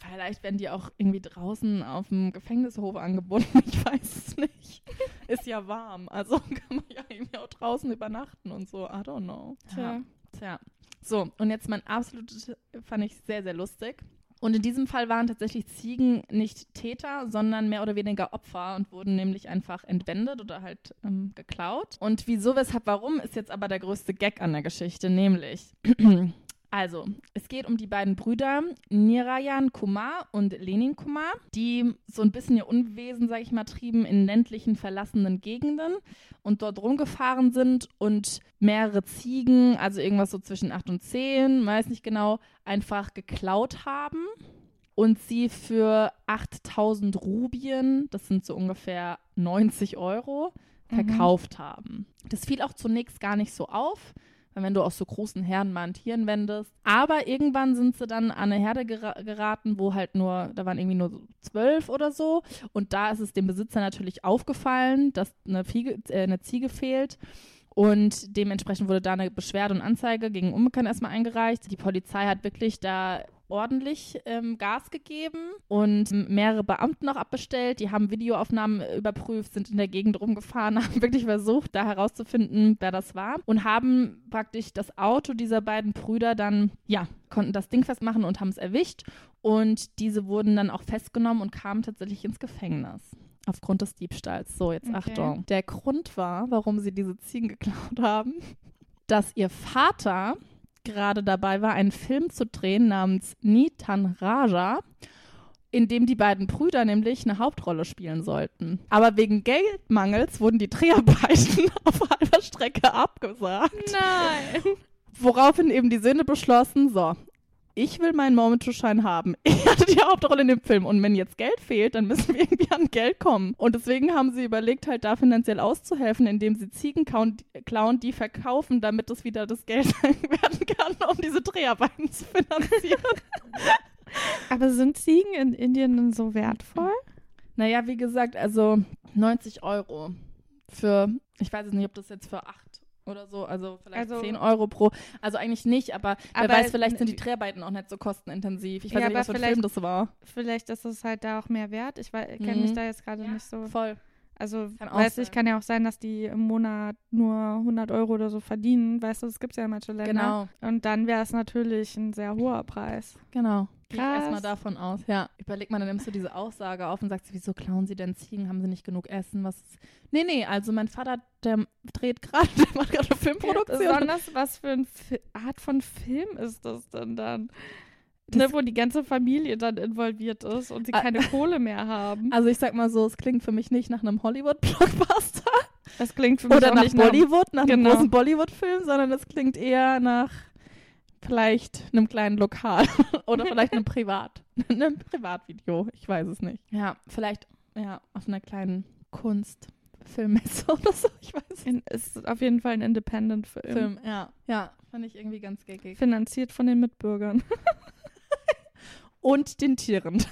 Speaker 4: Vielleicht werden die auch irgendwie draußen auf dem Gefängnishof angebunden. Ich weiß es nicht. Ist ja warm. Also kann man ja irgendwie auch draußen übernachten und so. I don't know.
Speaker 3: Tja.
Speaker 4: Tja. So, und jetzt mein absolutes, fand ich sehr, sehr lustig. Und in diesem Fall waren tatsächlich Ziegen nicht Täter, sondern mehr oder weniger Opfer und wurden nämlich einfach entwendet oder halt ähm, geklaut. Und wieso, weshalb, warum ist jetzt aber der größte Gag an der Geschichte, nämlich. Also, es geht um die beiden Brüder Nirayan Kumar und Lenin Kumar, die so ein bisschen ihr Unwesen, sag ich mal, trieben in ländlichen, verlassenen Gegenden und dort rumgefahren sind und mehrere Ziegen, also irgendwas so zwischen 8 und 10, weiß nicht genau, einfach geklaut haben und sie für 8000 Rubien, das sind so ungefähr 90 Euro, verkauft haben. Das fiel auch zunächst gar nicht so auf, wenn du aus so großen Herden mal ein Tieren wendest. Aber irgendwann sind sie dann an eine Herde gera geraten, wo halt nur, da waren irgendwie nur zwölf oder so. Und da ist es dem Besitzer natürlich aufgefallen, dass eine, Fiege, äh, eine Ziege fehlt. Und dementsprechend wurde da eine Beschwerde und Anzeige gegen Unbekannt erstmal eingereicht. Die Polizei hat wirklich da ordentlich ähm, Gas gegeben und mehrere Beamten noch abbestellt. Die haben Videoaufnahmen äh, überprüft, sind in der Gegend rumgefahren, haben wirklich versucht, da herauszufinden, wer das war und haben praktisch das Auto dieser beiden Brüder dann, ja, konnten das Ding festmachen und haben es erwischt. Und diese wurden dann auch festgenommen und kamen tatsächlich ins Gefängnis. Aufgrund des Diebstahls. So, jetzt
Speaker 3: Okay.
Speaker 4: Achtung. Der Grund war, warum sie diese Ziegen geklaut haben, dass ihr Vater gerade dabei war, einen Film zu drehen namens Nitan Raja, in dem die beiden Brüder nämlich eine Hauptrolle spielen sollten. Aber wegen Geldmangels wurden die Dreharbeiten auf halber Strecke abgesagt.
Speaker 3: Nein.
Speaker 4: Woraufhin eben die Söhne beschlossen, so, ich will meinen Moment to Shine haben. Ich hatte die Hauptrolle in dem Film und wenn jetzt Geld fehlt, dann müssen wir irgendwie an Geld kommen. Und deswegen haben sie überlegt, halt da finanziell auszuhelfen, indem sie Ziegen klauen, die verkaufen, damit es wieder das Geld werden kann, um diese Dreharbeiten zu finanzieren.
Speaker 3: Aber sind Ziegen in Indien denn so wertvoll?
Speaker 4: naja, wie gesagt, also 90 Euro für, ich weiß jetzt nicht, ob das jetzt für 8 oder so, also vielleicht
Speaker 3: Also-
Speaker 4: 10 Euro pro, also eigentlich nicht, aber, wer
Speaker 3: Aber-
Speaker 4: weiß, vielleicht sind die Dreharbeiten auch nicht so kostenintensiv. Ich weiß
Speaker 3: Ja,
Speaker 4: nicht, was für ein Film das war.
Speaker 3: Vielleicht ist es halt da auch mehr wert. Ich kenne
Speaker 4: Mhm.
Speaker 3: mich da jetzt gerade nicht so.
Speaker 4: Voll.
Speaker 3: Also, du, ich kann ja auch sein, dass die im Monat nur 100 Euro oder so verdienen. Weißt du, das gibt es ja in manchen Ländern.
Speaker 4: Genau,
Speaker 3: Und dann wäre es natürlich ein sehr hoher Preis.
Speaker 4: genau. Gehe ich erstmal davon aus, ja. Überleg mal, dann nimmst du diese Aussage auf und sagst, wieso klauen sie denn Ziegen? Haben sie nicht genug Essen? Was? Nee, nee, also mein Vater, der dreht gerade, der macht gerade eine Filmproduktion.
Speaker 3: Besonders, was für eine Art von Film ist das denn dann? Ne, wo die ganze Familie dann involviert ist und sie
Speaker 4: Ah.
Speaker 3: keine Kohle mehr haben.
Speaker 4: Also ich sag mal so, es klingt für mich nicht nach einem Hollywood-Blockbuster
Speaker 3: Das klingt für mich
Speaker 4: oder nach
Speaker 3: nicht nach
Speaker 4: Bollywood, nach einem
Speaker 3: Genau.
Speaker 4: großen Bollywood-Film, sondern es klingt eher nach vielleicht einem kleinen Lokal oder vielleicht einem Privat, einem Privatvideo, ich weiß es nicht. Ja, vielleicht ja, auf einer kleinen Kunstfilmmesse oder so, ich weiß es nicht.
Speaker 3: in, ist auf jeden Fall ein Independent-Film.
Speaker 4: Film, ja. Ja, fand ich irgendwie ganz geckig.
Speaker 3: Finanziert von den Mitbürgern.
Speaker 4: Und den Tieren.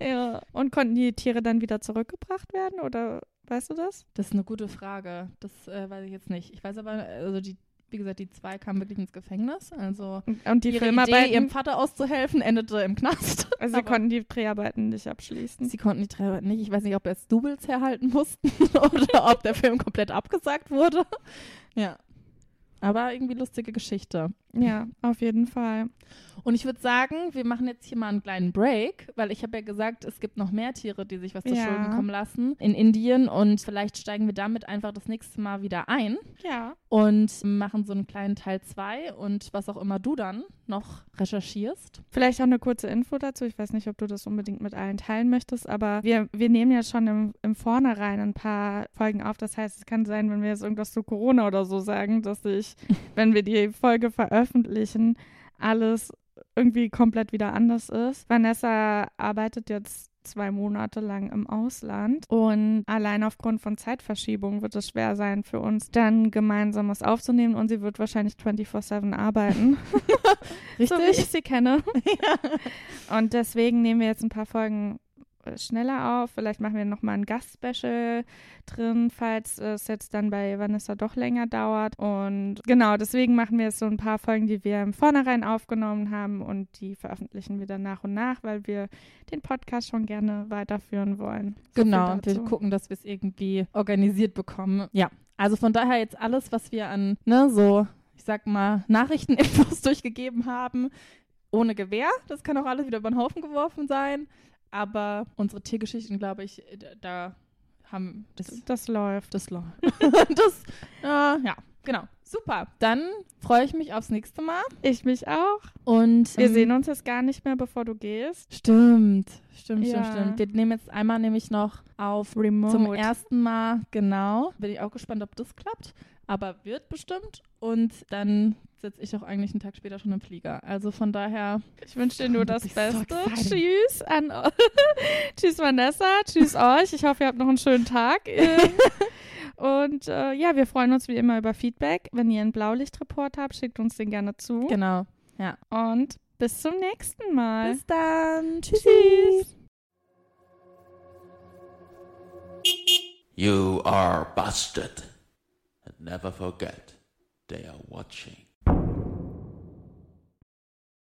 Speaker 3: ja. Und konnten die Tiere dann wieder zurückgebracht werden? Oder weißt du das?
Speaker 4: Das ist eine gute Frage. Das äh, weiß ich jetzt nicht. Ich weiß aber, also die, wie gesagt, die zwei kamen wirklich ins Gefängnis. Also
Speaker 3: Und, die
Speaker 4: ihre Idee, ihrem Vater auszuhelfen, endete im Knast.
Speaker 3: also sie konnten die Dreharbeiten nicht abschließen.
Speaker 4: Sie konnten die Dreharbeiten nicht. Ich weiß nicht, ob jetzt Doubles herhalten mussten oder ob der Film komplett abgesagt wurde. Ja. Aber irgendwie lustige Geschichte.
Speaker 3: Ja, auf jeden Fall.
Speaker 4: Und ich würde sagen, wir machen jetzt hier mal einen kleinen Break, weil ich habe ja gesagt, es gibt noch mehr Tiere, die sich was zu
Speaker 3: Ja.
Speaker 4: Schulden kommen lassen in Indien. Und vielleicht steigen wir damit einfach das nächste Mal wieder ein
Speaker 3: Ja.
Speaker 4: und machen so einen kleinen Teil 2 und was auch immer du dann noch recherchierst.
Speaker 3: Vielleicht auch eine kurze Info dazu. Ich weiß nicht, ob du das unbedingt mit allen teilen möchtest, aber wir, wir nehmen ja schon im, im Vornherein ein paar Folgen auf. Das heißt, es kann sein, wenn wir jetzt irgendwas zu Corona oder so sagen, dass sich, wenn wir die Folge veröffentlichen, alles irgendwie komplett wieder anders ist. Vanessa arbeitet jetzt zwei Monate lang im Ausland und allein aufgrund von Zeitverschiebung wird es schwer sein für uns, dann gemeinsam was aufzunehmen und sie wird wahrscheinlich 24-7 arbeiten. So wie ich sie kenne. Und deswegen nehmen wir jetzt ein paar Folgen schneller auf. Vielleicht machen wir nochmal ein Gastspecial drin, falls es jetzt dann bei Vanessa doch länger dauert. Und genau, deswegen machen wir jetzt so ein paar Folgen, die wir im Vornherein aufgenommen haben und die veröffentlichen wir dann nach und nach, weil wir den Podcast schon gerne weiterführen wollen.
Speaker 4: So genau, wir gucken, dass wir es irgendwie organisiert bekommen. Ja, also von daher jetzt alles, was wir an, ne, so, ich sag mal, Nachrichteninfos durchgegeben haben, ohne Gewehr. Das kann auch alles wieder über den Haufen geworfen sein. Aber unsere Tiergeschichten, glaube ich, da haben
Speaker 3: das, das läuft.
Speaker 4: Das läuft. das, äh, ja, genau. Super. Dann freue ich mich aufs nächste Mal.
Speaker 3: Ich mich auch.
Speaker 4: Und
Speaker 3: wir ähm, sehen uns jetzt gar nicht mehr, bevor du gehst.
Speaker 4: Stimmt. Stimmt, ja. stimmt, stimmt. Wir nehmen jetzt einmal nämlich noch auf Remote. Zum ersten Mal, genau. Bin ich auch gespannt, ob das klappt. Aber wird bestimmt. Und dann sitze ich auch eigentlich einen Tag später schon im Flieger. Also von daher.
Speaker 3: Ich wünsche dir nur das Beste. So tschüss an Tschüss Vanessa. Tschüss euch. Ich hoffe, ihr habt noch einen schönen Tag. Und äh, ja, wir freuen uns wie immer über Feedback. Wenn ihr einen Blaulichtreport habt, schickt uns den gerne zu.
Speaker 4: Genau. Ja.
Speaker 3: Und bis zum nächsten Mal.
Speaker 4: Bis dann. Tschüss.
Speaker 1: You are busted. And never forget, they are watching.